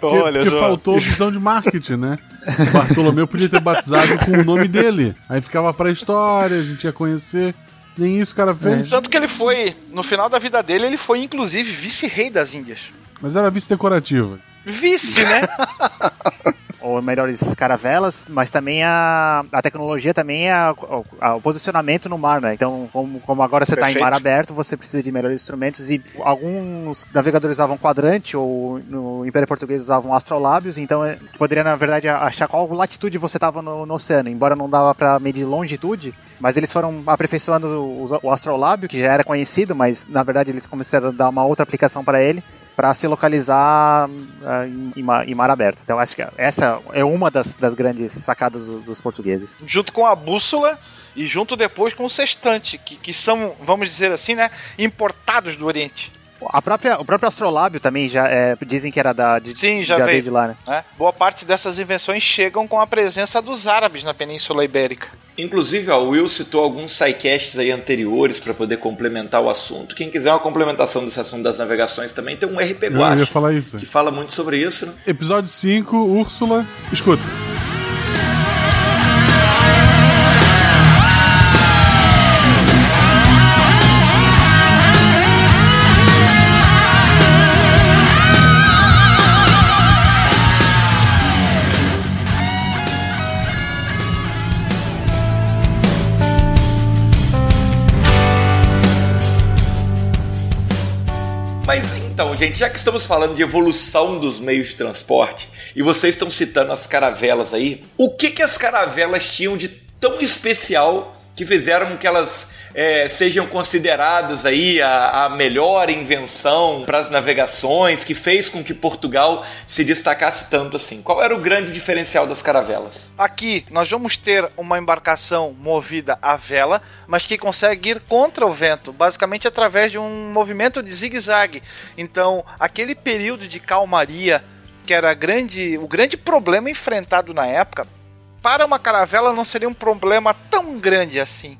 Olha porque só. faltou visão de marketing, né? O Bartolomeu podia ter batizado com o nome dele. Aí ficava pra história, a gente ia conhecer. Nem isso o cara fez. É. Tanto que ele foi, no final da vida dele, ele foi inclusive vice-rei das Índias. Mas era vice decorativa. Vice, né? [LAUGHS] ou melhores caravelas, mas também a, a tecnologia também é a, a, o posicionamento no mar, né? Então, como, como agora você está em mar aberto, você precisa de melhores instrumentos e alguns navegadores usavam quadrante ou no Império Português usavam astrolábios, então é, poderia na verdade achar qual latitude você estava no, no, oceano, embora não dava para medir longitude, mas eles foram aperfeiçoando o, o astrolábio, que já era conhecido, mas na verdade eles começaram a dar uma outra aplicação para ele para se localizar uh, em, em, mar aberto. Então acho que essa é uma das, das grandes sacadas do, dos portugueses. Junto com a bússola e junto depois com o sextante, que, que são, vamos dizer assim, né, importados do Oriente. A própria, o próprio astrolábio também já é, dizem que era da de, Sim, já, já veio. veio de lá, né? É. Boa parte dessas invenções chegam com a presença dos árabes na Península Ibérica. Inclusive, o Will citou alguns sidecasts aí anteriores para poder complementar o assunto. Quem quiser uma complementação desse assunto das navegações também tem um RP Guache, Eu ia falar isso. que fala muito sobre isso. Né? Episódio 5, Úrsula, escuta. Mas então, gente, já que estamos falando de evolução dos meios de transporte e vocês estão citando as caravelas aí, o que que as caravelas tinham de tão especial que fizeram que elas é, sejam consideradas aí a, a melhor invenção para as navegações, que fez com que Portugal se destacasse tanto assim? Qual era o grande diferencial das caravelas? Aqui nós vamos ter uma embarcação movida à vela, mas que consegue ir contra o vento, basicamente através de um movimento de zigue-zague. Então, aquele período de calmaria que era grande, o grande problema enfrentado na época, para uma caravela não seria um problema tão grande assim.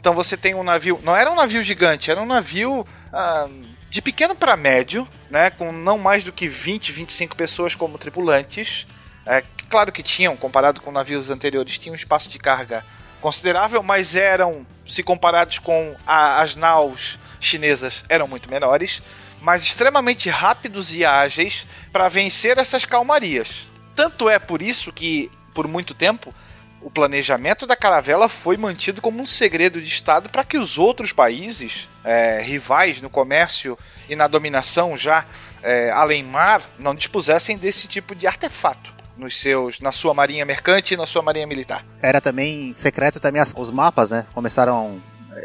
Então você tem um navio, não era um navio gigante, era um navio ah, de pequeno para médio, né, com não mais do que 20, 25 pessoas como tripulantes. É, claro que tinham, comparado com navios anteriores, tinham um espaço de carga considerável, mas eram, se comparados com a, as naus chinesas, eram muito menores, mas extremamente rápidos e ágeis para vencer essas calmarias. Tanto é por isso que, por muito tempo, o planejamento da caravela foi mantido como um segredo de Estado para que os outros países é, rivais no comércio e na dominação já é, além mar não dispusessem desse tipo de artefato nos seus, na sua marinha mercante e na sua marinha militar. Era também secreto também as, os mapas, né? Começaram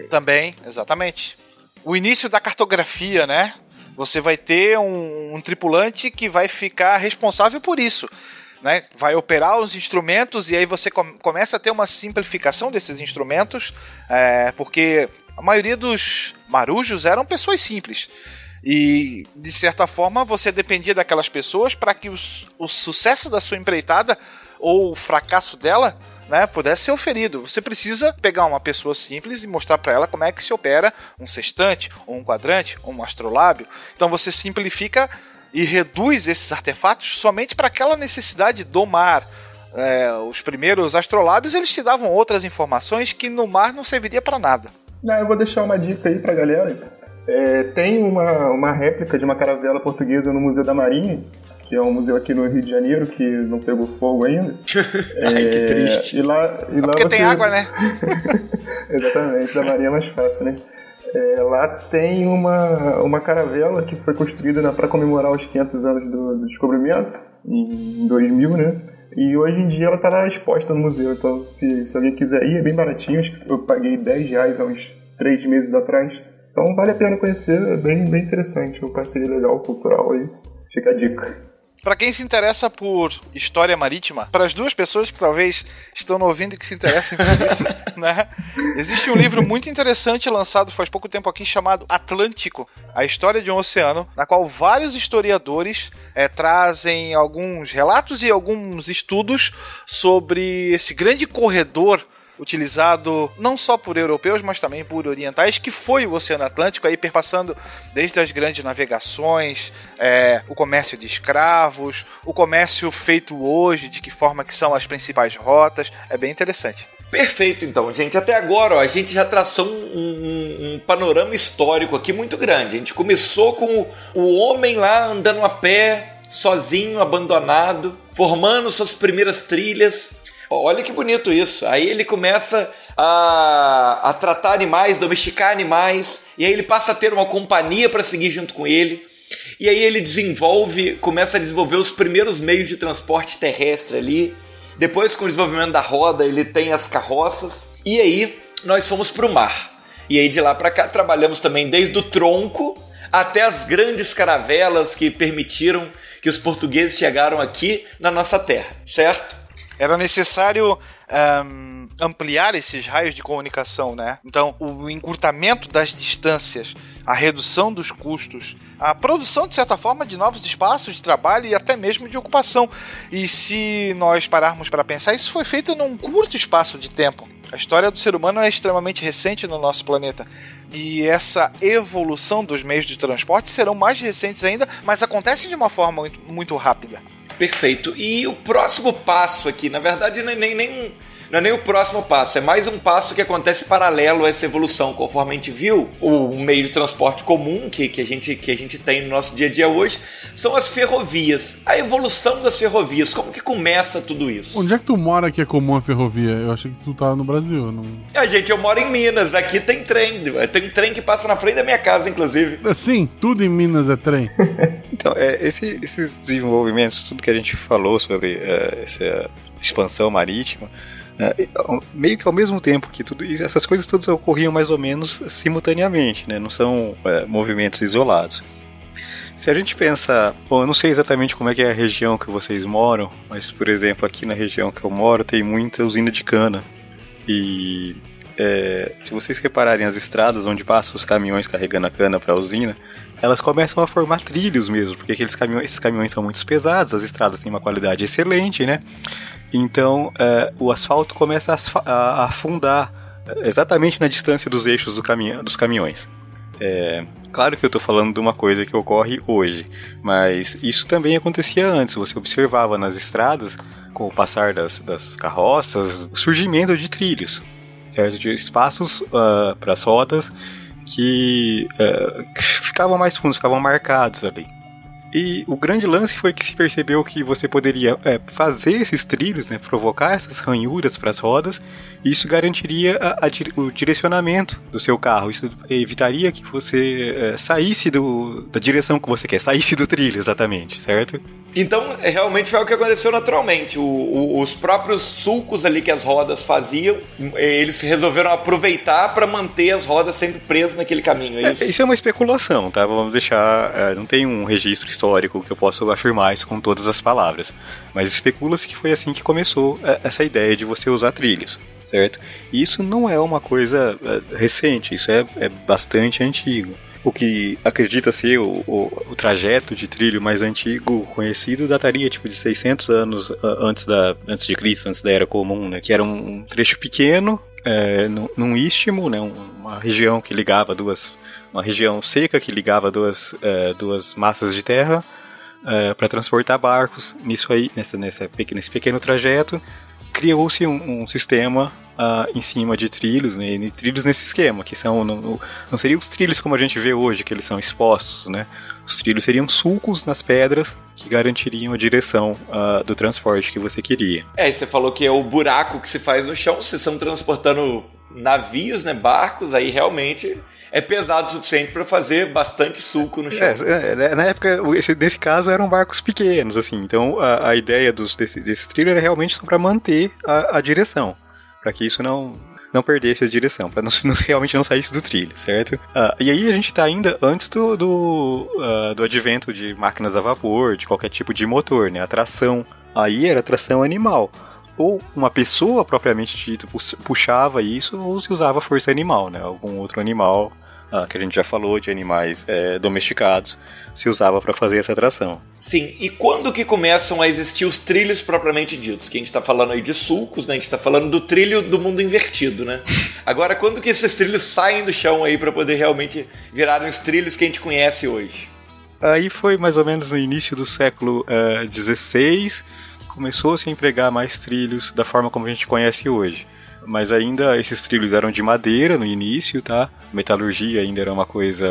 também, exatamente. O início da cartografia, né? Você vai ter um, um tripulante que vai ficar responsável por isso né, vai operar os instrumentos e aí você com, começa a ter uma simplificação desses instrumentos, é, porque a maioria dos marujos eram pessoas simples. E, de certa forma, você dependia daquelas pessoas para que os, o sucesso da sua empreitada ou o fracasso dela né, pudesse ser oferido. Você precisa pegar uma pessoa simples e mostrar para ela como é que se opera um sextante, ou um quadrante, ou um astrolábio. Então você simplifica e reduz esses artefatos somente para aquela necessidade do mar. É, os primeiros astrolábios eles te davam outras informações que no mar não serviria para nada. Não, eu vou deixar uma dica aí para a galera. É, tem uma, uma réplica de uma caravela portuguesa no Museu da Marinha, que é um museu aqui no Rio de Janeiro que não pegou fogo ainda. é, [LAUGHS] Ai, que triste. E lá, e é lá porque você... tem água, né? [LAUGHS] Exatamente, da Marinha é mais fácil, né? É, lá tem uma, uma caravela que foi construída para comemorar os 500 anos do, do, descobrimento, em 2000, né? E hoje em dia ela está exposta no museu, então se, se alguém quiser ir, é bem baratinho, eu paguei 10 reais há uns 3 meses atrás. Então vale a pena conhecer, é bem, bem interessante, um passeio legal, cultural aí, fica a dica. Para quem se interessa por história marítima, para as duas pessoas que talvez estão ouvindo e que se interessem por isso, [LAUGHS] né? Existe um livro muito interessante lançado faz pouco tempo aqui chamado Atlântico, a história de um oceano, na qual vários historiadores é, trazem alguns relatos e alguns estudos sobre esse grande corredor utilizado não só por europeus, mas também por orientais, que foi o Oceano Atlântico, aí perpassando desde as grandes navegações, é, o comércio de escravos, o comércio feito hoje, de que forma que são as principais rotas, é bem interessante. Perfeito, então, gente. Até agora, ó, a gente já traçou um, um, um, panorama histórico aqui muito grande. A gente começou com o, o homem lá andando a pé, sozinho, abandonado, formando suas primeiras trilhas, Olha que bonito isso. Aí ele começa a, a tratar animais, domesticar animais, e aí ele passa a ter uma companhia para seguir junto com ele. E aí ele desenvolve, começa a desenvolver os primeiros meios de transporte terrestre ali. Depois, com o desenvolvimento da roda, ele tem as carroças. E aí nós fomos para o mar. E aí de lá para cá trabalhamos também desde o tronco até as grandes caravelas que permitiram que os portugueses chegaram aqui na nossa terra, certo? Era necessário um, ampliar esses raios de comunicação, né? Então, o encurtamento das distâncias, a redução dos custos, a produção, de certa forma, de novos espaços de trabalho e até mesmo de ocupação. E se nós pararmos para pensar, isso foi feito num curto espaço de tempo. A história do ser humano é extremamente recente no nosso planeta. E essa evolução dos meios de transporte serão mais recentes ainda, mas acontece de uma forma muito, muito rápida. Perfeito. E o próximo passo aqui, na verdade, nem, nem, nem não é nem o próximo passo, é mais um passo que acontece paralelo a essa evolução. Conforme a gente viu, o meio de transporte comum que, que, a, gente, que a gente tem no nosso dia a dia hoje são as ferrovias. A evolução das ferrovias, como que começa tudo isso? Onde é que tu mora que é comum a ferrovia? Eu achei que tu tava no Brasil. Não... A gente, eu moro em Minas, aqui tem trem. Tem trem que passa na frente da minha casa, inclusive. Sim, tudo em Minas é trem. [LAUGHS] então, é, esse, esses desenvolvimentos, tudo que a gente falou sobre é, essa expansão marítima, é, meio que ao mesmo tempo que tudo essas coisas todas ocorriam mais ou menos simultaneamente, né? não são é, movimentos isolados. Se a gente pensa, bom, eu não sei exatamente como é que é a região que vocês moram, mas por exemplo aqui na região que eu moro tem muita usina de cana e é, se vocês repararem as estradas onde passam os caminhões carregando a cana para a usina, elas começam a formar trilhos mesmo, porque aqueles caminhões, esses caminhões são muito pesados, as estradas têm uma qualidade excelente, né? Então é, o asfalto começa a, a, afundar é, exatamente na distância dos eixos do dos caminhões. É, claro que eu estou falando de uma coisa que ocorre hoje, mas isso também acontecia antes. Você observava nas estradas, com o passar das, das carroças, o surgimento de trilhos, certo? de espaços uh, para as rodas que, uh, que ficavam mais fundos, ficavam marcados ali. E o grande lance foi que se percebeu que você poderia é, fazer esses trilhos, né, provocar essas ranhuras para as rodas, isso garantiria a, a, o direcionamento do seu carro. Isso evitaria que você é, saísse do, da direção que você quer, saísse do trilho, exatamente, certo? Então, é, realmente foi o que aconteceu naturalmente. O, o, os próprios sulcos ali que as rodas faziam, eles resolveram aproveitar para manter as rodas sempre presas naquele caminho. É isso? É, isso é uma especulação, tá? Vamos deixar. É, não tem um registro histórico que eu possa afirmar isso com todas as palavras. Mas especula-se que foi assim que começou é, essa ideia de você usar trilhos certo? E isso não é uma coisa recente, isso é, é bastante antigo o que acredita ser o, o, o, trajeto de trilho mais antigo conhecido dataria tipo de 600 anos antes da antes de Cristo, antes da Era Comum, né? Que era um, trecho pequeno é, num istmo, né? Uma região que ligava duas, uma região seca que ligava duas, é, duas massas de terra é, para transportar barcos. Nisso aí, nessa, nessa, nesse pequeno trajeto, criou-se um, um sistema uh, em cima de trilhos, né, trilhos nesse esquema, que são não, não seriam os trilhos como a gente vê hoje, que eles são expostos, né? Os trilhos seriam sulcos nas pedras que garantiriam a direção uh, do transporte que você queria. É, você falou que é o buraco que se faz no chão, vocês estão transportando navios, né, barcos, aí realmente é pesado o suficiente para fazer bastante suco no chão. É, é, né, na época, esse, nesse caso, eram barcos pequenos, assim. Então, a, a ideia dos, desse, desses trilhos era realmente só para manter a, a direção para que isso não não perdesse a direção, para não, [LAUGHS] não, realmente não saísse do trilho, certo? Uh, e aí a gente está ainda antes do, do, uh, do advento de máquinas a vapor, de qualquer tipo de motor, né? A tração. Aí era tração animal. Ou uma pessoa propriamente dita puxava isso, ou se usava força animal, né? Algum outro animal ah, que a gente já falou de animais é, domesticados, se usava para fazer essa tração. Sim, e quando que começam a existir os trilhos propriamente ditos? Que a gente está falando aí de sulcos, né? A gente está falando do trilho do mundo invertido, né? [LAUGHS] Agora, quando que esses trilhos saem do chão aí para poder realmente virarem os trilhos que a gente conhece hoje? Aí foi mais ou menos no início do século XVI uh, que começou a se empregar mais trilhos da forma como a gente conhece hoje mas ainda esses trilhos eram de madeira no início, tá? Metalurgia ainda era uma coisa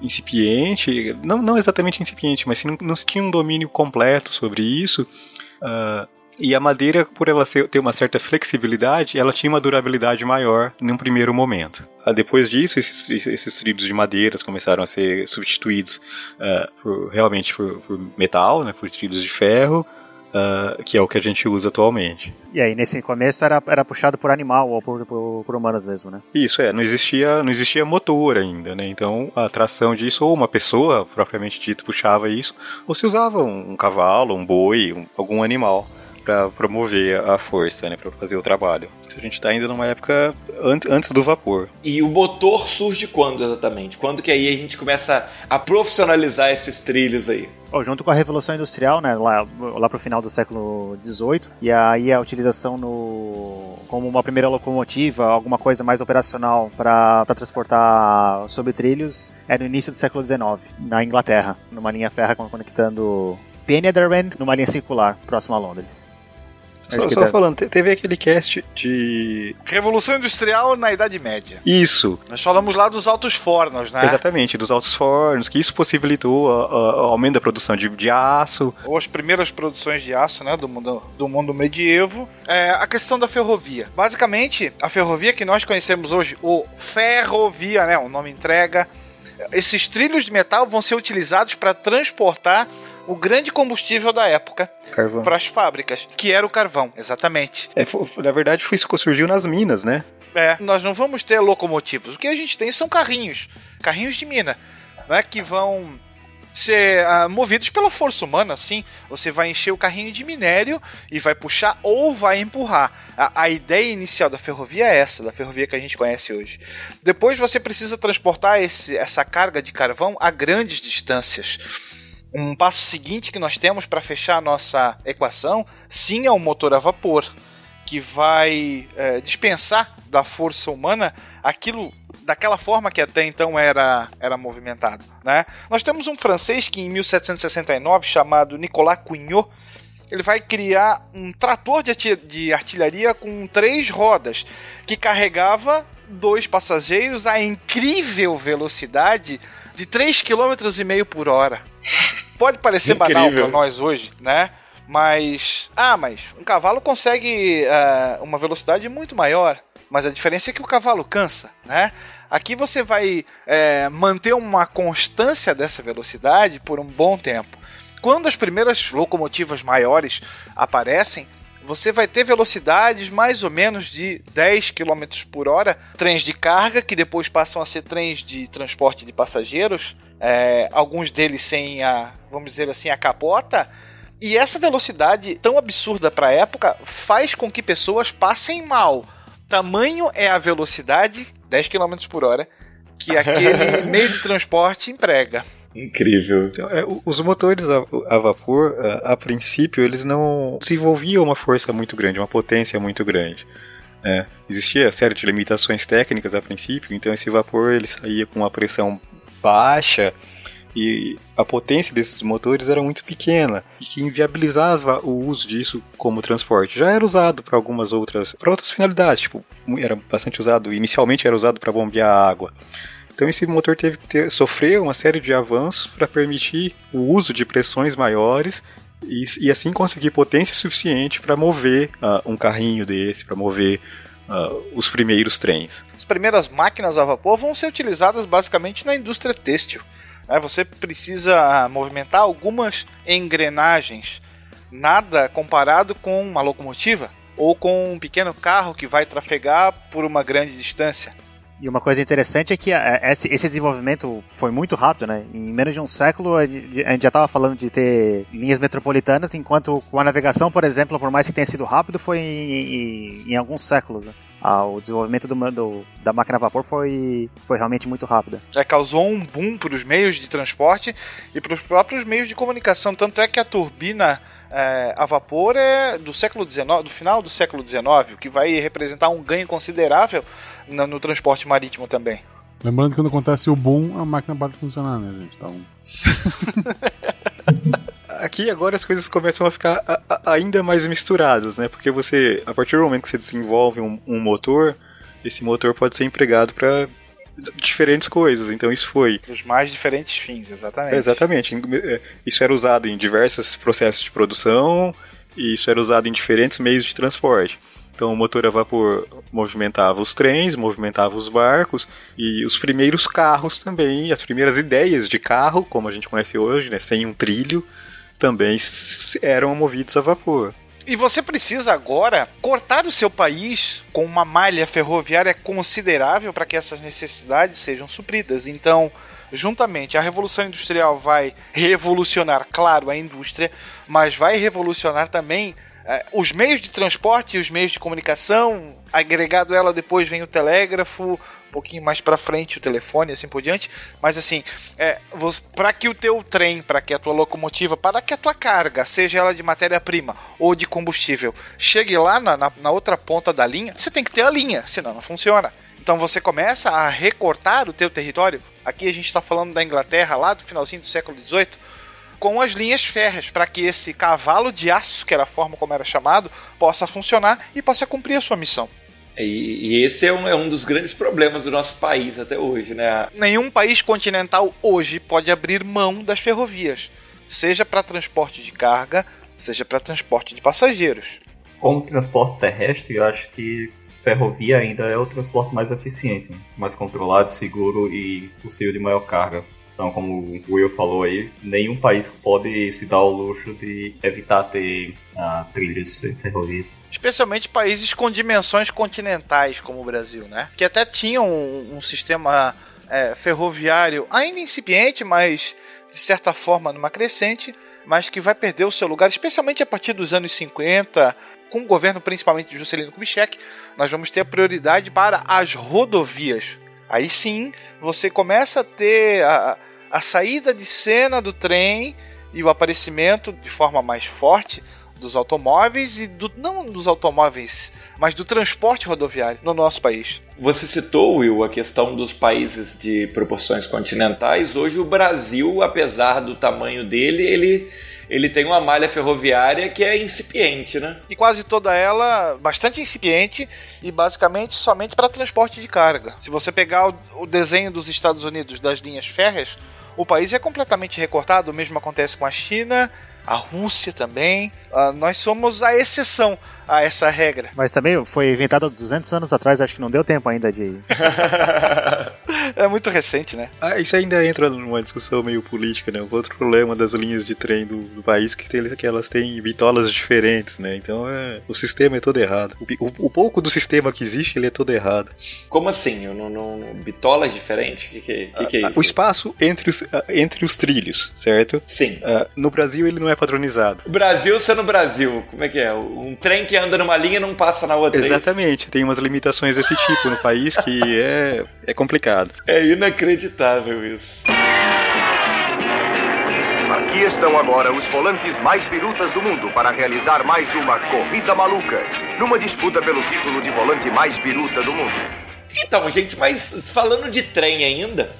incipiente, não, não exatamente incipiente, mas não, não se tinha um domínio completo sobre isso. Uh, e a madeira, por ela ser, ter uma certa flexibilidade, ela tinha uma durabilidade maior num primeiro momento. Uh, depois disso, esses, esses trilhos de madeira começaram a ser substituídos uh, por, realmente por, por metal, né, por trilhos de ferro, Uh, que é o que a gente usa atualmente. E aí, nesse começo, era, era puxado por animal ou por, por, por, humanos mesmo, né? Isso, é. Não existia, não existia motor ainda, né? Então, a tração disso, ou uma pessoa, propriamente dito, puxava isso, ou se usava um, um cavalo, um boi, um, algum animal para promover a força, né, para fazer o trabalho. A gente está ainda numa época antes, antes do vapor. E o motor surge quando exatamente? Quando que aí a gente começa a profissionalizar esses trilhos aí? Oh, junto com a Revolução Industrial, né, lá, lá pro final do século XVIII, e aí a utilização no, como uma primeira locomotiva, alguma coisa mais operacional para transportar sobre trilhos, é no início do século XIX, na Inglaterra, numa linha ferra conectando Penydarren numa linha circular, próximo a Londres. Só, só falando, teve aquele cast de. Revolução Industrial na Idade Média. Isso. Nós falamos lá dos altos fornos, né? Exatamente, dos altos fornos, que isso possibilitou o aumento da produção de, de aço. Ou as primeiras produções de aço, né? Do mundo, do mundo medievo. É, a questão da ferrovia. Basicamente, a ferrovia que nós conhecemos hoje, o ferrovia, né? O nome entrega. Esses trilhos de metal vão ser utilizados para transportar o grande combustível da época para as fábricas, que era o carvão, exatamente. É, na verdade, foi isso que surgiu nas minas, né? É, nós não vamos ter locomotivas. O que a gente tem são carrinhos, carrinhos de mina, né, que vão ser uh, movidos pela força humana, assim. Você vai encher o carrinho de minério e vai puxar ou vai empurrar. A, a, ideia inicial da ferrovia é essa, da ferrovia que a gente conhece hoje. Depois você precisa transportar esse, essa carga de carvão a grandes distâncias. Um passo seguinte que nós temos para fechar a nossa equação, sim, é o motor a vapor, que vai é, dispensar da força humana aquilo daquela forma que até então era, era movimentado. Né? Nós temos um francês que em 1769, chamado Nicolas Cugnot, ele vai criar um trator de, de artilharia com três rodas que carregava dois passageiros a incrível velocidade de 3,5 km por hora. Pode parecer Incrível. banal para nós hoje, né? Mas. Ah, mas um cavalo consegue uh, uma velocidade muito maior. Mas a diferença é que o cavalo cansa, né? Aqui você vai é, manter uma constância dessa velocidade por um bom tempo. Quando as primeiras locomotivas maiores aparecem, você vai ter velocidades mais ou menos de 10 km por hora, trens de carga, que depois passam a ser trens de transporte de passageiros, é, alguns deles sem a, vamos dizer assim, a capota. E essa velocidade tão absurda para a época faz com que pessoas passem mal. Tamanho é a velocidade, 10 km por hora, que aquele [LAUGHS] meio de transporte emprega. Incrível. Então, é, os motores a, vapor, a, a, princípio, eles não desenvolviam uma força muito grande, uma potência muito grande. É, existia série de limitações técnicas a princípio, então esse vapor ele saía com uma pressão baixa e a potência desses motores era muito pequena e que inviabilizava o uso disso como transporte. Já era usado para algumas outras, para outras finalidades, tipo, era bastante usado, inicialmente era usado para bombear água. Então esse motor teve que ter, sofrer uma série de avanços para permitir o uso de pressões maiores e, e assim conseguir potência suficiente para mover uh, um carrinho desse, para mover uh, os primeiros trens. As primeiras máquinas a vapor vão ser utilizadas basicamente na indústria têxtil. Né? Você precisa movimentar algumas engrenagens, nada comparado com uma locomotiva ou com um pequeno carro que vai trafegar por uma grande distância. E uma coisa interessante é que esse desenvolvimento foi muito rápido, né? Em menos de um século a gente já estava falando de ter linhas metropolitanas, enquanto com a navegação, por exemplo, por mais que tenha sido rápido, foi em, alguns séculos. Ah, o desenvolvimento do, do, da máquina a vapor foi, foi realmente muito rápido. É, causou um boom para os meios de transporte e para os próprios meios de comunicação. Tanto é que a turbina é, a vapor é do século XIX, do final do século XIX, o que vai representar um ganho considerável no, no transporte marítimo também. Lembrando que quando acontece o boom, a máquina para de funcionar, né, gente? Então. [LAUGHS] Aqui agora as coisas começam a ficar a, a, ainda mais misturadas, né? Porque você, a partir do momento que você desenvolve um, um motor, esse motor pode ser empregado para diferentes coisas. Então isso foi. Os mais diferentes fins, exatamente. exatamente. É, isso era usado em diversos processos de produção e isso era usado em diferentes meios de transporte. Então o motor a vapor movimentava os trens, movimentava os barcos e os primeiros carros também, as primeiras ideias de carro, como a gente conhece hoje, né, sem um trilho, também eram movidos a vapor. E você precisa agora cortar o seu país com uma malha ferroviária considerável para que essas necessidades sejam supridas. Então, juntamente, a Revolução Industrial vai revolucionar, claro, a indústria, mas vai revolucionar também eh, os meios de transporte e os meios de comunicação. Agregado ela depois vem o telégrafo, um pouquinho mais para frente o telefone, assim por diante. Mas assim, é, para que o teu trem, para que a tua locomotiva, para que a tua carga, seja ela de matéria-prima ou de combustível, chegue lá na, na, na outra ponta da linha, você tem que ter a linha, senão não funciona. Então você começa a recortar o teu território. Aqui a gente está falando da Inglaterra lá do finalzinho do século XVIII com as linhas férreas, para que esse cavalo de aço, que era a forma como era chamado, possa funcionar e possa cumprir a sua missão. E, e esse é um, é um dos grandes problemas do nosso país até hoje, né? Nenhum país continental hoje pode abrir mão das ferrovias, seja para transporte de carga, seja para transporte de passageiros. Como transporte terrestre, eu acho que ferrovia ainda é o transporte mais eficiente, mais controlado, seguro e possível de maior carga. Então, como o Will falou aí, nenhum país pode se dar ao luxo de evitar ter ah, trilhos de ferrovias. Especialmente países com dimensões continentais, como o Brasil, né? Que até tinham um, um sistema é, ferroviário ainda incipiente, mas de certa forma numa crescente, mas que vai perder o seu lugar, especialmente a partir dos anos 50, com o governo principalmente de Juscelino Kubitschek, nós vamos ter prioridade para as rodovias. Aí sim, você começa a ter a, a saída de cena do trem e o aparecimento de forma mais forte dos automóveis e do não dos automóveis, mas do transporte rodoviário no nosso país. Você citou, Will, a questão dos países de proporções continentais. Hoje o Brasil, apesar do tamanho dele, ele ele tem uma malha ferroviária que é incipiente, né? E quase toda ela bastante incipiente e basicamente somente para transporte de carga. Se você pegar o desenho dos Estados Unidos das linhas férreas, o país é completamente recortado, o mesmo acontece com a China, a Rússia também. Uh, nós somos a exceção a essa regra. Mas também foi inventado 200 anos atrás, acho que não deu tempo ainda de. [LAUGHS] é muito recente, né? Ah, isso ainda entra numa discussão meio política, né? O outro problema das linhas de trem do, do país que, tem, que elas têm bitolas diferentes, né? Então é, o sistema é todo errado. O, o, o, pouco do sistema que existe, ele é todo errado. Como assim? No, no, bitolas diferentes? O que, que, que, que, é ah, isso? O espaço entre os, ah, entre os trilhos, certo? Sim. Uh, no Brasil ele não é padronizado. O Brasil sendo Brasil, como é que é? Um trem que anda numa linha não passa na outra. É Exatamente, tem umas limitações desse tipo no país que é, é complicado. É inacreditável isso. Aqui estão agora os volantes mais pirutas do mundo para realizar mais uma corrida maluca, numa disputa pelo título de volante mais piruta do mundo. Então, gente, mas falando de trem ainda,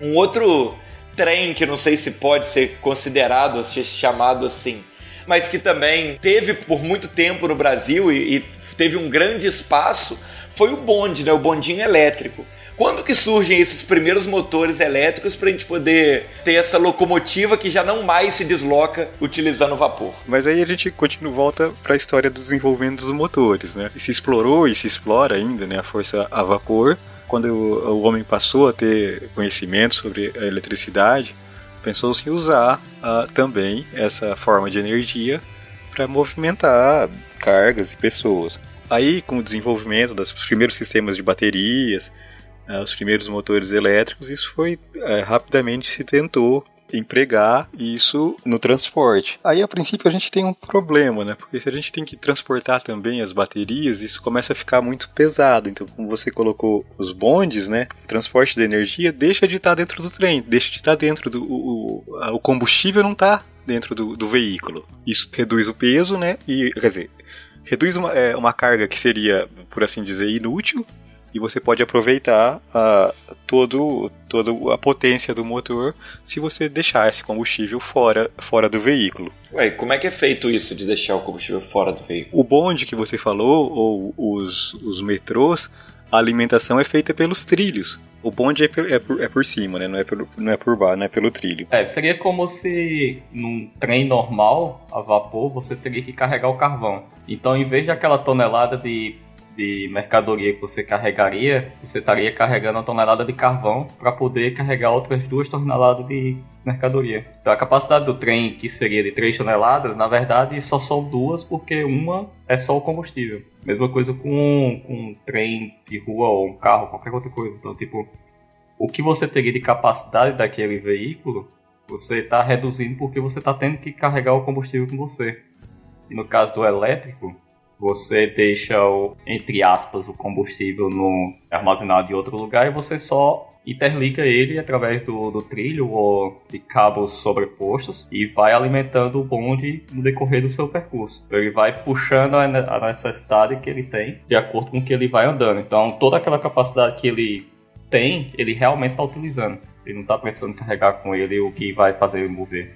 um outro trem que não sei se pode ser considerado, ser chamado assim, mas que também teve por muito tempo no Brasil e, e teve um grande espaço, foi o bonde, né? O bondinho elétrico. Quando que surgem esses primeiros motores elétricos para a gente poder ter essa locomotiva que já não mais se desloca utilizando vapor? Mas aí a gente continua volta para a história do desenvolvimento dos motores, né? E se explorou e se explora ainda, né, a força a vapor. Quando o, o homem passou a ter conhecimento sobre a eletricidade, pensou-se em usar uh, também essa forma de energia para movimentar cargas e pessoas. Aí, com o desenvolvimento dos primeiros sistemas de baterias, uh, os primeiros motores elétricos, isso foi uh, rapidamente se tentou empregar isso no transporte. Aí, a princípio, a gente tem um problema, né? Porque se a gente tem que transportar também as baterias, isso começa a ficar muito pesado. Então, como você colocou os bondes, né? O transporte de energia deixa de estar dentro do trem, deixa de estar dentro do. O, o combustível não está dentro do, do veículo. Isso reduz o peso, né? E, quer dizer, reduz uma, é, uma carga que seria, por assim dizer, inútil e você pode aproveitar uh, todo, toda a potência do motor se você deixar esse combustível fora, fora do veículo. Ué, como é que é feito isso de deixar o combustível fora do veículo? O bonde que você falou, ou os, os metrôs, a alimentação é feita pelos trilhos. O bonde é por, é por, é por cima, né? Não é por, não é por baixo, não é pelo trilho. É, seria como se num trem normal, a vapor, você teria que carregar o carvão. Então, em vez de aquela tonelada de de mercadoria que você carregaria, você estaria carregando uma tonelada de carvão para poder carregar outras duas toneladas de mercadoria. Então a capacidade do trem, que seria de 3 toneladas, na verdade só são duas, porque uma é só o combustível. Mesma coisa com, com um trem de rua ou um carro, qualquer outra coisa. Então, tipo, o que você teria de capacidade daquele veículo, você está reduzindo porque você está tendo que carregar o combustível com você. E no caso do elétrico, você deixa, o, entre aspas, o combustível no, armazenado em outro lugar e você só interliga ele através do, do trilho ou de cabos sobrepostos e vai alimentando o bonde no decorrer do seu percurso. Ele vai puxando a necessidade que ele tem de acordo com o que ele vai andando. Então, toda aquela capacidade que ele tem, ele realmente está utilizando. Ele não está precisando carregar com ele o que vai fazer ele mover.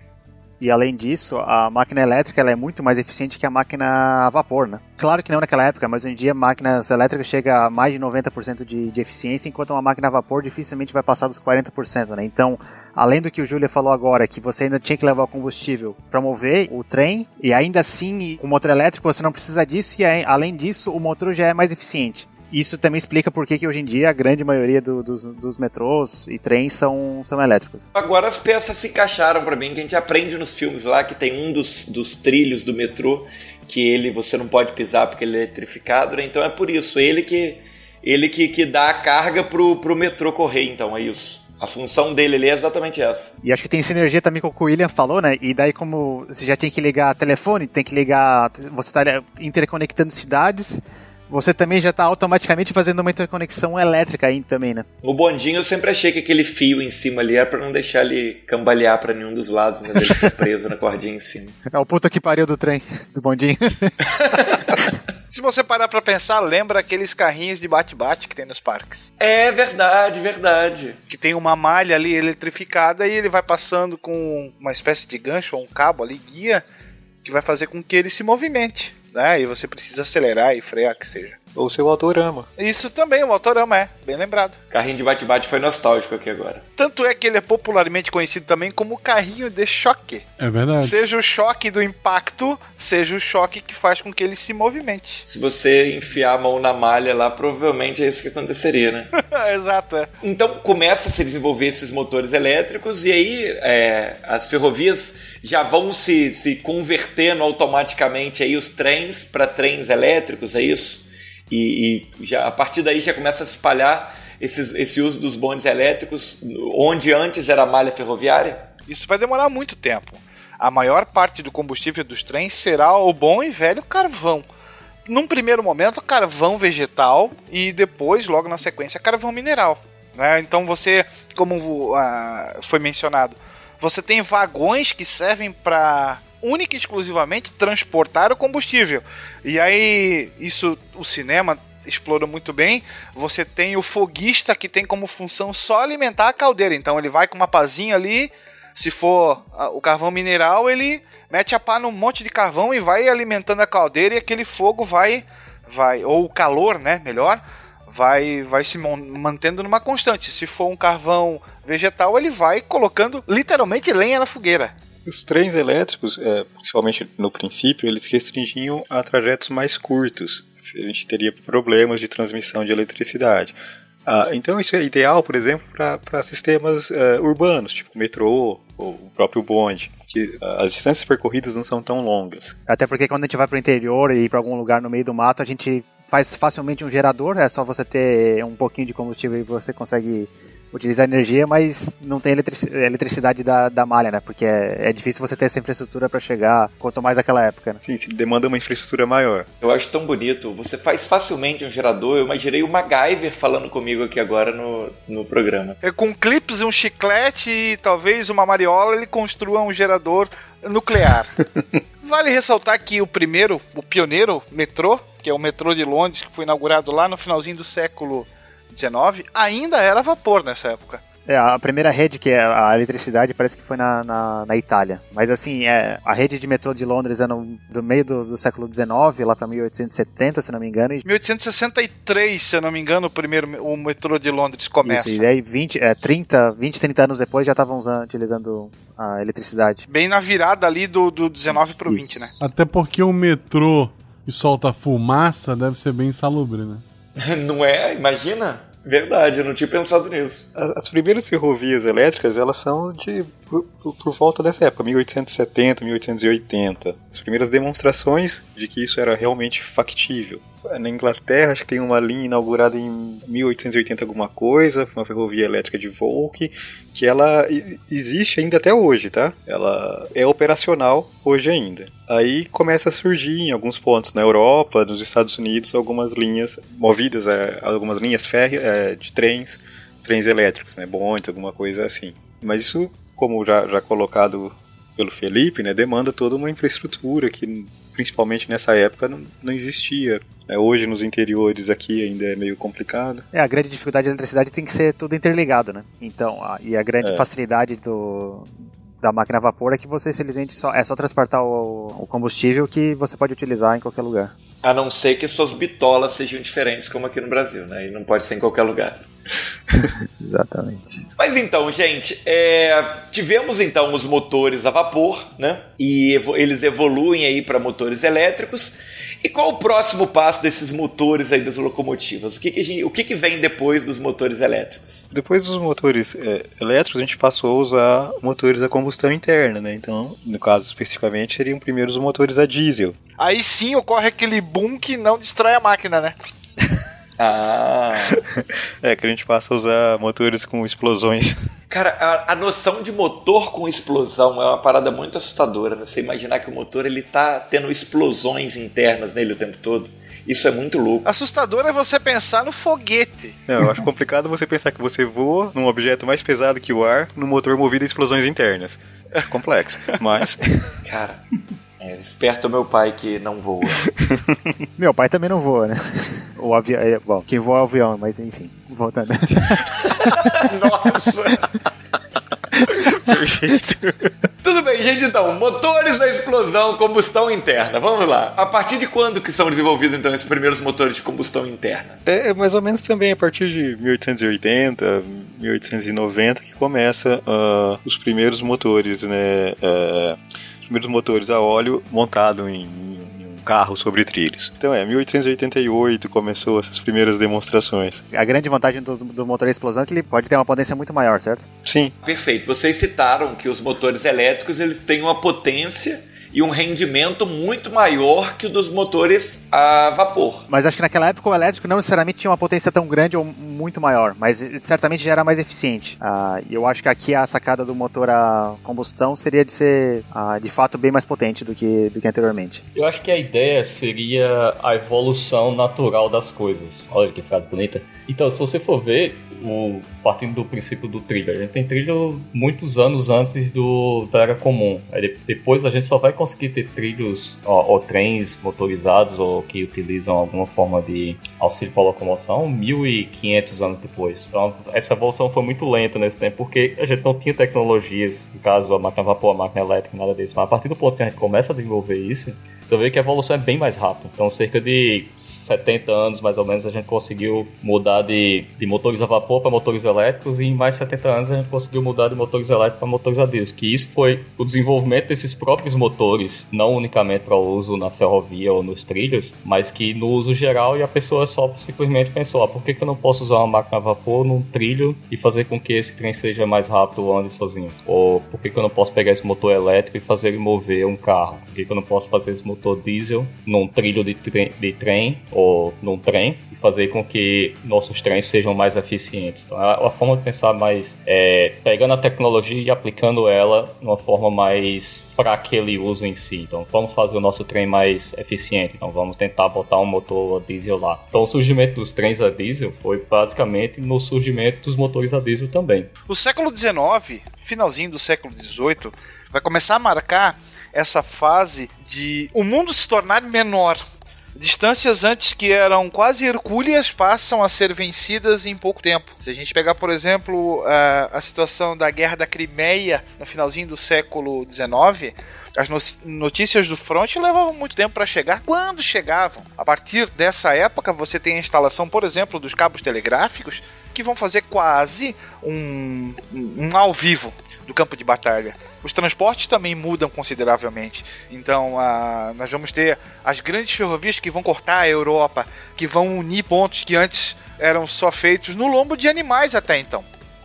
E além disso, a máquina elétrica ela é muito mais eficiente que a máquina a vapor, né? Claro que não naquela época, mas hoje em dia máquinas elétricas chegam a mais de 90% de, de eficiência, enquanto uma máquina a vapor dificilmente vai passar dos 40%, né? Então, além do que o Júlia falou agora, que você ainda tinha que levar o combustível para mover o trem, e ainda assim, com o motor elétrico você não precisa disso, e além disso, o motor já é mais eficiente. Isso também explica por que hoje em dia a grande maioria do, dos, dos metrôs e trens são, são elétricos. Agora as peças se encaixaram para mim, que a gente aprende nos filmes lá que tem um dos, dos trilhos do metrô que ele você não pode pisar porque ele é eletrificado, né? Então é por isso, ele que ele que, que dá a carga pro, pro metrô correr, então é isso. A função dele ali é exatamente essa. E acho que tem sinergia também com o que o William falou, né? E daí, como você já tem que ligar telefone, tem que ligar. Você está interconectando cidades você também já está automaticamente fazendo uma interconexão elétrica aí também, né? O bondinho eu sempre achei que aquele fio em cima ali era para não deixar ele cambalear para nenhum dos lados, né? Ele ficar preso na cordinha em cima. [LAUGHS] É o puta que pariu do trem, do bondinho. [LAUGHS] Se você parar pra pensar, lembra aqueles carrinhos de bate-bate que tem nos parques. É verdade, verdade. Que tem uma malha ali eletrificada e ele vai passando com uma espécie de gancho ou um cabo ali, guia, que vai fazer com que ele se movimente né? E você precisa acelerar e frear, que seja. Ou seu autorama. Isso também, o autorama é, bem lembrado. Carrinho de bate-bate foi nostálgico aqui agora. Tanto é que ele é popularmente conhecido também como carrinho de choque. É verdade. Seja o choque do impacto, seja o choque que faz com que ele se movimente. Se você enfiar a mão na malha lá, provavelmente é isso que aconteceria, né? [LAUGHS] Exato, é. Então começa a se desenvolver esses motores elétricos e aí é, as ferrovias já vão se, se convertendo automaticamente aí os trens para trens elétricos, é isso? E, e, já, a partir daí já começa a se espalhar esses, esse uso dos bondes elétricos, onde antes era malha ferroviária? Isso vai demorar muito tempo. A maior parte do combustível dos trens será o bom e velho carvão. Num primeiro momento, carvão vegetal e depois, logo na sequência, carvão mineral. Né? Então você, como uh, foi mencionado, você tem vagões que servem para única e exclusivamente transportar o combustível. E aí, isso o cinema explora muito bem. Você tem o foguista que tem como função só alimentar a caldeira. Então ele vai com uma pazinha ali. Se for o carvão mineral, ele mete a pá num monte de carvão e vai alimentando a caldeira e aquele fogo vai vai ou o calor, né, melhor, vai vai se mantendo numa constante. Se for um carvão vegetal, ele vai colocando literalmente lenha na fogueira. Os trens elétricos, é, principalmente no princípio, eles restringiam a trajetos mais curtos. A gente teria problemas de transmissão de eletricidade. Ah, então isso é ideal, por exemplo, para sistemas uh, urbanos, tipo metrô ou o próprio bonde, que uh, as distâncias percorridas não são tão longas. Até porque quando a gente vai para o interior e para algum lugar no meio do mato, a gente faz facilmente um gerador, é só você ter um pouquinho de combustível e você consegue utilizar energia, mas não tem eletricidade da, da malha, né? Porque é, é difícil você ter essa infraestrutura para chegar, quanto mais naquela época, né? Sim, demanda uma infraestrutura maior. Eu acho tão bonito. Você faz facilmente um gerador. Eu imaginei o MacGyver falando comigo aqui agora no, no programa. É, com clips, um chiclete e talvez uma mariola, ele construa um gerador nuclear. [LAUGHS] vale ressaltar que o primeiro, o pioneiro metrô, que é o metrô de Londres, que foi inaugurado lá no finalzinho do século 19, ainda era vapor nessa época. É, a primeira rede que é a eletricidade parece que foi na, na, na Itália. Mas assim, é, a rede de metrô de Londres é no, do meio do, do século XIX, lá para 1870, se não me engano. E... 1863, se não me engano, o primeiro o metrô de Londres começa. Isso, e aí 20, é, 30, 20, 30 anos depois já estavam utilizando a eletricidade. Bem na virada ali do, do 19 pro Isso. 20, né? Até porque o metrô e solta fumaça deve ser bem insalubre, né? [LAUGHS] Não é? Imagina? Verdade, eu não tinha pensado nisso. As primeiras ferrovias elétricas, elas são de por, por, por, volta dessa época, 1870, 1880. As primeiras demonstrações de que isso era realmente factível. Na Inglaterra, acho que tem uma linha inaugurada em 1880 alguma coisa, uma ferrovia elétrica de Volk, que ela existe ainda até hoje, tá? Ela é operacional hoje ainda. Aí começa a surgir em alguns pontos na Europa, nos Estados Unidos, algumas linhas movidas, é, algumas linhas férreas é, de trens, trens elétricos, né, bondes, alguma coisa assim. Mas isso como já, já colocado pelo Felipe, né, demanda toda uma infraestrutura que, principalmente nessa época, não, não existia. É, hoje, nos interiores aqui, ainda é meio complicado. É, a grande dificuldade da eletricidade tem que ser tudo interligado, né? Então, a, e a grande é. facilidade do, da máquina a vapor é que você simplesmente só, é só transportar o, o combustível que você pode utilizar em qualquer lugar. A não ser que suas bitolas sejam diferentes, como aqui no Brasil, né? E não pode ser em qualquer lugar. [LAUGHS] Exatamente. Mas então, gente, é, tivemos então os motores a vapor, né? E evo eles evoluem aí para motores elétricos. E qual o próximo passo desses motores aí das locomotivas? O que, que, gente, o que, que vem depois dos motores elétricos? Depois dos motores é, elétricos, a gente passou a usar motores a combustão interna, né? Então, no caso especificamente, seriam primeiro os motores a diesel. Aí sim ocorre aquele boom que não destrói a máquina, né? Ah. [LAUGHS] é, que a gente passa a usar motores com explosões. [LAUGHS] Cara, a, a, noção de motor com explosão é uma parada muito assustadora. Né? Você imaginar que o motor ele tá tendo explosões internas nele o tempo todo. Isso é muito louco. Assustador é você pensar no foguete. Não, eu acho [LAUGHS] complicado você pensar que você voa num objeto mais pesado que o ar, num motor movido a explosões internas. É complexo, mas. Cara. É, esperto é meu pai que não voa. [LAUGHS] meu pai também não voa, né? O avião. É, bom, quem voa é o avião, mas enfim, voltando. [LAUGHS] Nossa! Perfeito. Tudo bem, gente, então, motores da explosão, combustão interna. Vamos lá. A partir de quando que são desenvolvidos, então, esses primeiros motores de combustão interna? É, é mais ou menos também a partir de 1880, 1890 que começa uh, os primeiros motores, né? Uh, primeiros motores a óleo montado em, em um carro sobre trilhos. Então é, 1888 começou essas primeiras demonstrações. A grande vantagem do, do motor a explosão é que ele pode ter uma potência muito maior, certo? Sim. Perfeito. Vocês citaram que os motores elétricos eles têm uma potência e um rendimento muito maior que o dos motores a vapor. Mas acho que naquela época o elétrico não necessariamente tinha uma potência tão grande ou muito maior, mas certamente já era mais eficiente. Ah, e eu acho que aqui a sacada do motor a combustão seria de ser ah, de fato bem mais potente do que, do que anteriormente. Eu acho que a ideia seria a evolução natural das coisas. Olha que frase bonita. Então, se você for ver, o, partindo do princípio do trilho, a gente tem trilho muitos anos antes do, da era comum. Aí depois a gente só vai conseguir ter trilhos ó, ou trens motorizados ou que utilizam alguma forma de auxílio para locomoção 1500 anos depois. Então, essa evolução foi muito lenta nesse tempo porque a gente não tinha tecnologias, no caso a máquina a vapor, a máquina elétrica, nada disso. Mas a partir do ponto que a gente começa a desenvolver isso, você vê que a evolução é bem mais rápida. Então, cerca de 70 anos, mais ou menos, a gente conseguiu mudar de, de motores a vapor para motores elétricos e em mais 70 anos a gente conseguiu mudar de motores elétricos para motores a diesel. Que isso foi o desenvolvimento desses próprios motores, não unicamente para uso na ferrovia ou nos trilhos, mas que no uso geral e a pessoa só simplesmente pensou, ah, por que, que eu não posso usar uma máquina a vapor num trilho e fazer com que esse trem seja mais rápido ou ande sozinho? Ou por que, que eu não posso pegar esse motor elétrico e fazer ele mover um carro? Por que, que eu não posso fazer esse motor motor diesel num trilho de, tre de trem ou num trem e fazer com que nossos trens sejam mais eficientes. Então, a, a forma de pensar mais é pegando a tecnologia e aplicando ela de uma forma mais para aquele uso em si. Então, vamos fazer o nosso trem mais eficiente. Então, vamos tentar botar um motor diesel lá. Então, o surgimento dos trens a diesel foi basicamente no surgimento dos motores a diesel também. O século XIX, finalzinho do século XVIII, vai começar a marcar essa fase de o mundo se tornar menor. Distâncias antes que eram quase hercúleas passam a ser vencidas em pouco tempo. Se a gente pegar, por exemplo, a, a situação da Guerra da Crimeia no finalzinho do século XIX, as notícias do front levavam muito tempo para chegar. Quando chegavam? A partir dessa época, você tem a instalação, por exemplo, dos cabos telegráficos que vão fazer quase um, um ao vivo do campo de batalha. Os transportes também mudam consideravelmente. Então, nós vamos ter as grandes ferrovias que vão cortar a Europa, que vão unir pontos que antes eram só feitos no lombo de animais até então.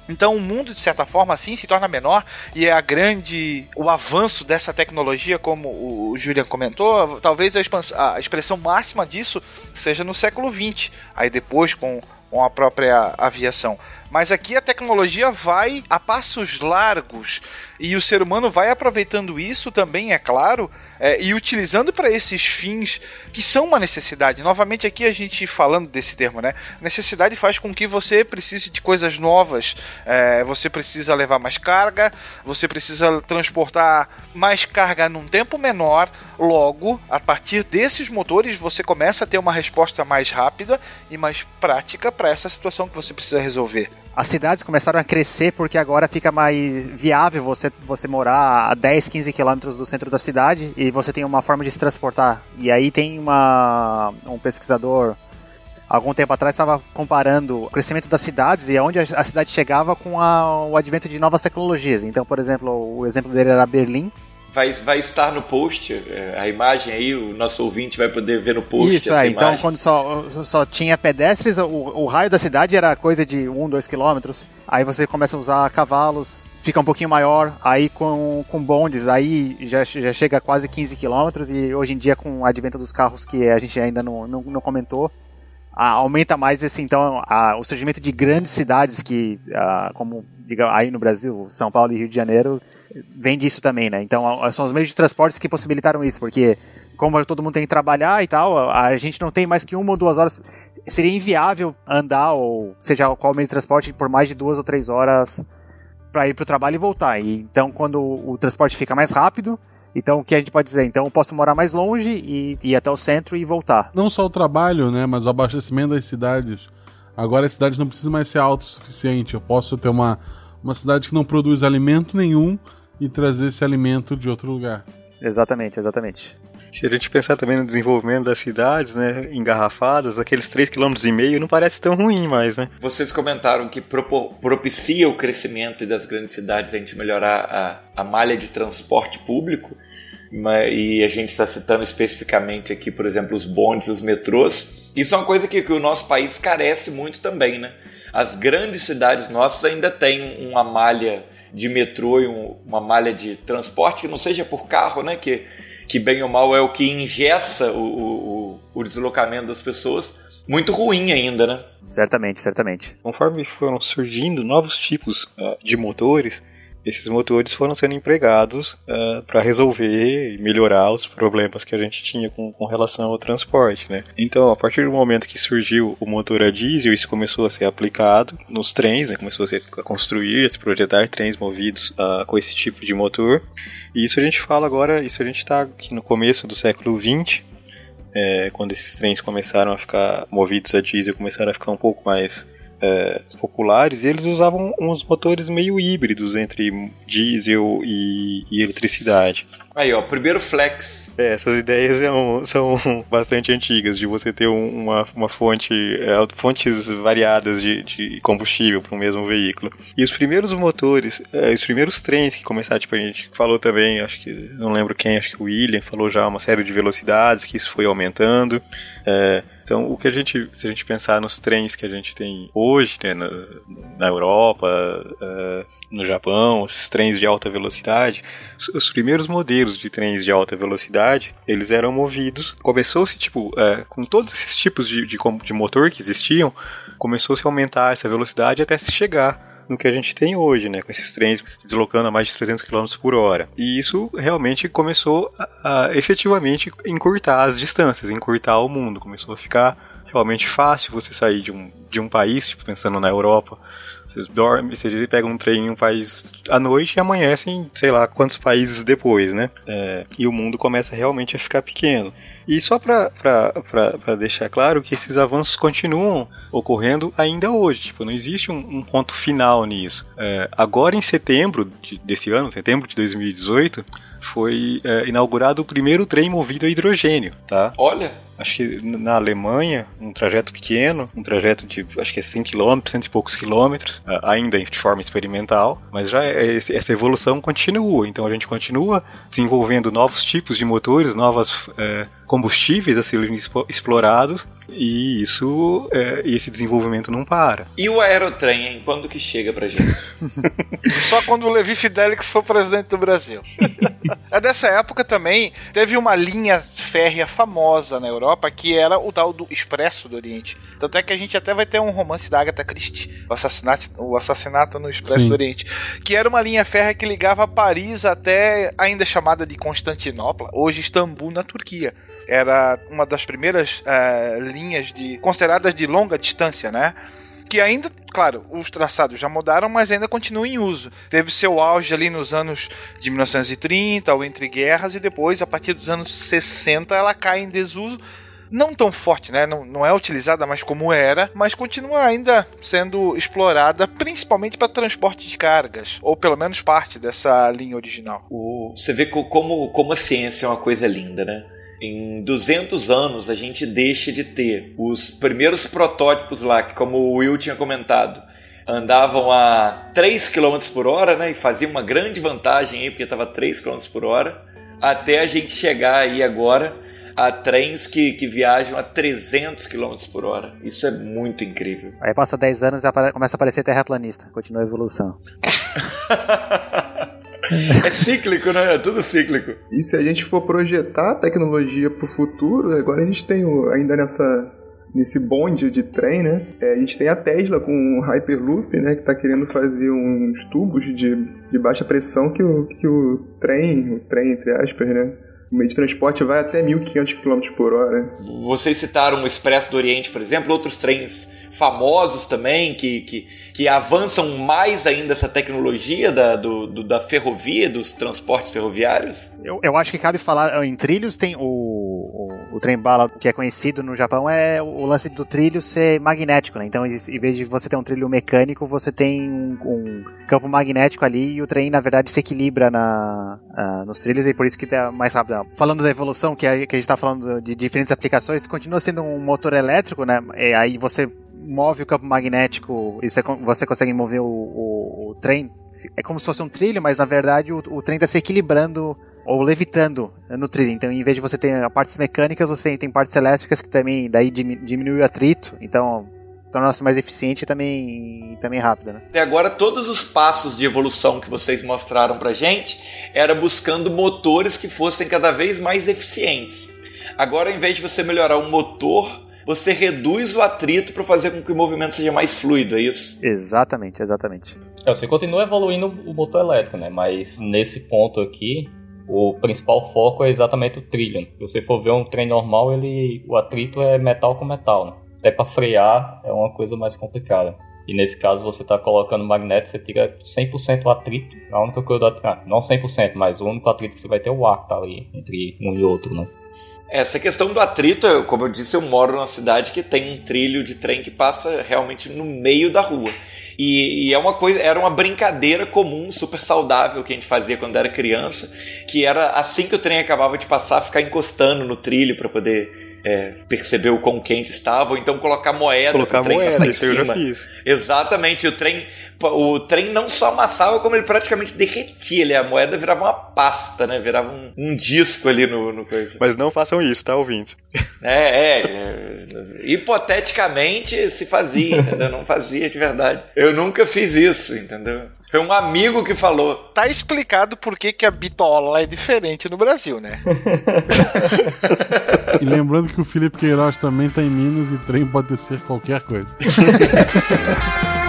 Então o mundo, de certa forma, assim, se torna menor e é a grande. o avanço dessa tecnologia, como o Julian comentou, talvez a, a expressão máxima disso seja no século XX. Aí depois, com com a própria aviação. Mas aqui a tecnologia vai a passos largos e o ser humano vai aproveitando isso também, é claro, é, e utilizando para esses fins que são uma necessidade. Novamente, aqui a gente falando desse termo, né? Necessidade faz com que você precise de coisas novas, é, você precisa levar mais carga, você precisa transportar mais carga num tempo menor Logo, a partir desses motores, você começa a ter uma resposta mais rápida e mais prática para essa situação que você precisa resolver. As cidades começaram a crescer porque agora fica mais viável você, você morar a 10, 15 quilômetros do centro da cidade e você tem uma forma de se transportar. E aí tem uma, um pesquisador algum tempo atrás estava comparando o crescimento das cidades e aonde a cidade chegava com a, o advento de novas tecnologias. Então, por exemplo, o exemplo dele era Berlim. Vai, vai estar no post, é, a imagem aí, o nosso ouvinte vai poder ver no post. Isso, é, então quando só, só tinha pedestres, o, o raio da cidade era coisa de 1, 2 quilômetros. Aí você começa a usar cavalos, fica um pouquinho maior, aí com, com bondes, aí já, já chega a quase 15 quilômetros, e hoje em dia com o advento dos carros que a gente ainda não, não, não comentou, aumenta mais esse então a, o surgimento de grandes cidades que a, como diga, aí no Brasil São Paulo e Rio de Janeiro vem disso também né então são os meios de transportes que possibilitaram isso porque como todo mundo tem que trabalhar e tal a gente não tem mais que uma ou duas horas seria inviável andar ou seja qual meio de transporte por mais de duas ou três horas para ir para o trabalho e voltar e então quando o transporte fica mais rápido então, o que a gente pode dizer? Então, eu posso morar mais longe e ir até o centro e voltar. Não só o trabalho, né, mas o abastecimento das cidades. Agora as cidades não precisam mais ser autossuficiente. Eu posso ter uma, uma cidade que não produz alimento nenhum e trazer esse alimento de outro lugar. Exatamente, exatamente. Se a gente pensar também no desenvolvimento das cidades, né, engarrafadas, aqueles 3,5 km não parece tão ruim mais, né? Vocês comentaram que propicia o crescimento das grandes cidades a gente melhorar a, a malha de transporte público, e a gente está citando especificamente aqui, por exemplo, os bondes, os metrôs. Isso é uma coisa que, que o nosso país carece muito também, né? As grandes cidades nossas ainda têm uma malha de metrô e um, uma malha de transporte que não seja por carro, né? Que que bem ou mal é o que ingessa o, o, o deslocamento das pessoas, muito ruim ainda, né? Certamente, certamente. Conforme foram surgindo novos tipos uh, de motores, esses motores foram sendo empregados uh, para resolver e melhorar os problemas que a gente tinha com, com, relação ao transporte, né? Então, a partir do momento que surgiu o motor a diesel, isso começou a ser aplicado nos trens, né? Começou a, ser, a construir, a se projetar trens movidos uh, com esse tipo de motor. E isso a gente fala agora, isso a gente está aqui no começo do século XX, é, quando esses trens começaram a ficar movidos a diesel, começaram a ficar um pouco mais é, populares, e eles usavam uns motores meio híbridos entre diesel e, e eletricidade. Aí, ó, primeiro flex é, essas ideias são, [LAUGHS] são bastante antigas, de você ter uma, uma fonte, é, fontes variadas de, de combustível para o mesmo veículo. E os primeiros motores, é, os primeiros trens que começaram, tipo, a gente falou também, acho que, não lembro quem, acho que o William falou já uma série de velocidades, que isso foi aumentando. É, então, o que a gente, se a gente pensar nos trens que a gente tem hoje, né, na, na Europa, uh, no Japão, esses trens de alta velocidade, os, os, primeiros modelos de trens de alta velocidade, eles eram movidos, começou-se, tipo, uh, com todos esses tipos de, de, de motor que existiam, começou-se a aumentar essa velocidade até se chegar no que a gente tem hoje, né, com esses trens se deslocando a mais de 300 km por hora. E isso realmente começou a, a efetivamente encurtar as distâncias, encurtar o mundo, começou a ficar realmente fácil você sair de um, de um país, tipo, pensando na Europa, vocês dormem, vocês pegam um trem em um país à noite e amanhecem, sei lá, quantos países depois, né? É, e o mundo começa realmente a ficar pequeno. E só para deixar claro que esses avanços continuam ocorrendo ainda hoje. Tipo, não existe um, um ponto final nisso. É, agora em setembro de, desse ano, setembro de 2018, foi é, inaugurado o primeiro trem movido a hidrogênio, tá? Olha! Acho que na Alemanha, um trajeto pequeno, um trajeto de acho que é 100 km, cento e poucos quilômetros, ainda de forma experimental, mas já é, essa evolução continua. Então a gente continua desenvolvendo novos tipos de motores, novas é, combustíveis a serem explorados e isso, é, esse desenvolvimento não para. E o aerotrem, hein? Quando que chega pra gente? [LAUGHS] Só quando o Levi Fidelix for presidente do Brasil. [LAUGHS] é dessa época também, teve uma linha férrea famosa na Europa que era o tal do Expresso do Oriente. Tanto é que a gente até vai ter um romance da Agatha Christie, o assassinato, o assassinato no Expresso Sim. do Oriente, que era uma linha férrea que ligava Paris até ainda chamada de Constantinopla, hoje Istambul, na Turquia era uma das primeiras uh, linhas de consideradas de longa distância, né? que ainda, claro, os traçados já mudaram, mas ainda continuam em uso. Teve seu auge ali nos anos de 1930, ou entre guerras, e depois, a partir dos anos 60, ela cai em desuso. Não tão forte, né? Não, não é utilizada mais como era, mas continua ainda sendo explorada, principalmente para transporte de cargas, ou pelo menos parte dessa linha original. Você vê co- como, como a ciência é uma coisa linda, né? Em 200 anos a gente deixa de ter os primeiros protótipos lá, que como o Will tinha comentado, andavam a 3 km por hora, né? E faziam uma grande vantagem aí, porque estava 3 km por hora, até a gente chegar aí agora a trens que, que viajam a 300 km por hora. Isso é muito incrível. Aí passa 10 anos e começa a aparecer terraplanista. Continua a evolução. [LAUGHS] É cíclico, né? É tudo cíclico. E se a gente for projetar a tecnologia para o futuro, agora a gente tem o- ainda nessa nesse bonde de trem, né? é, a gente tem a Tesla com o Hyperloop, né? Que está querendo fazer uns tubos de, de baixa pressão que o, que o trem, o trem entre aspas, né? O meio de transporte vai até 1.500 km por hora. Vocês citaram o Expresso do Oriente, por exemplo, outros trens famosos também que, que, que avançam mais ainda essa tecnologia da, do, do- da ferrovia, dos transportes ferroviários. Eu, eu acho que cabe falar, em trilhos tem o, o, o trem bala que é conhecido no Japão é o lance do trilho ser magnético, né? Então, em vez de você ter um trilho mecânico, você tem um, um campo magnético ali e o trem, na verdade, se equilibra na, ah, nos trilhos e por isso que é mais rápido. Falando da evolução, que, a, que a gente tá falando de diferentes aplicações, continua sendo um motor elétrico, né? E aí você move o campo magnético e você, con- você consegue mover o, o, o trem. É como se fosse um trilho, mas na verdade o, o trem está se equilibrando ou levitando no trilho. Então, em vez de você ter partes mecânicas, você tem partes elétricas que também daí dimi- diminui o atrito. Então, torna-se mais eficiente e também, também rápido, né? Até agora, todos os passos de evolução que vocês mostraram pra gente era buscando motores que fossem cada vez mais eficientes. Agora, ao invés de você melhorar o motor, você reduz o atrito para fazer com que o movimento seja mais fluido, é isso? Exatamente, exatamente. É, você continua evoluindo o motor elétrico, né? Mas nesse ponto aqui, o principal foco é exatamente o trilho. Se você for ver um trem normal, ele, o atrito é metal com metal, né? Até para frear é uma coisa mais complicada. E nesse caso você está colocando magneto, você tira 100% o atrito. A única coisa do atrito, ah, não 100%, mas o único atrito que você vai ter é o ar que tá ali entre um e outro, né? Essa questão do atrito, como eu disse, eu moro numa cidade que tem um trilho de trem que passa realmente no meio da rua. E, e é uma coisa, era uma brincadeira comum, super saudável que a gente fazia quando era criança, que era assim que o trem acabava de passar, ficar encostando no trilho para poder é, perceber o quão quente estava, ou então colocar moeda. Colocar pro trem moeda, passar isso eu já fiz. Exatamente, o trem, o trem não só amassava, como ele praticamente derretia. A moeda virava uma pasta, né? Virava um, um disco ali no, no coisa. Mas não façam isso, tá, ouvintes? É, é, é, Hipoteticamente se fazia, entendeu? Não fazia de verdade. Eu nunca fiz isso, entendeu? Foi um amigo que falou. Tá explicado por que, que a bitola é diferente no Brasil, né? [LAUGHS] E lembrando que o Felipe Queiroz também tá em Minas e trem pode ser qualquer coisa. [LAUGHS]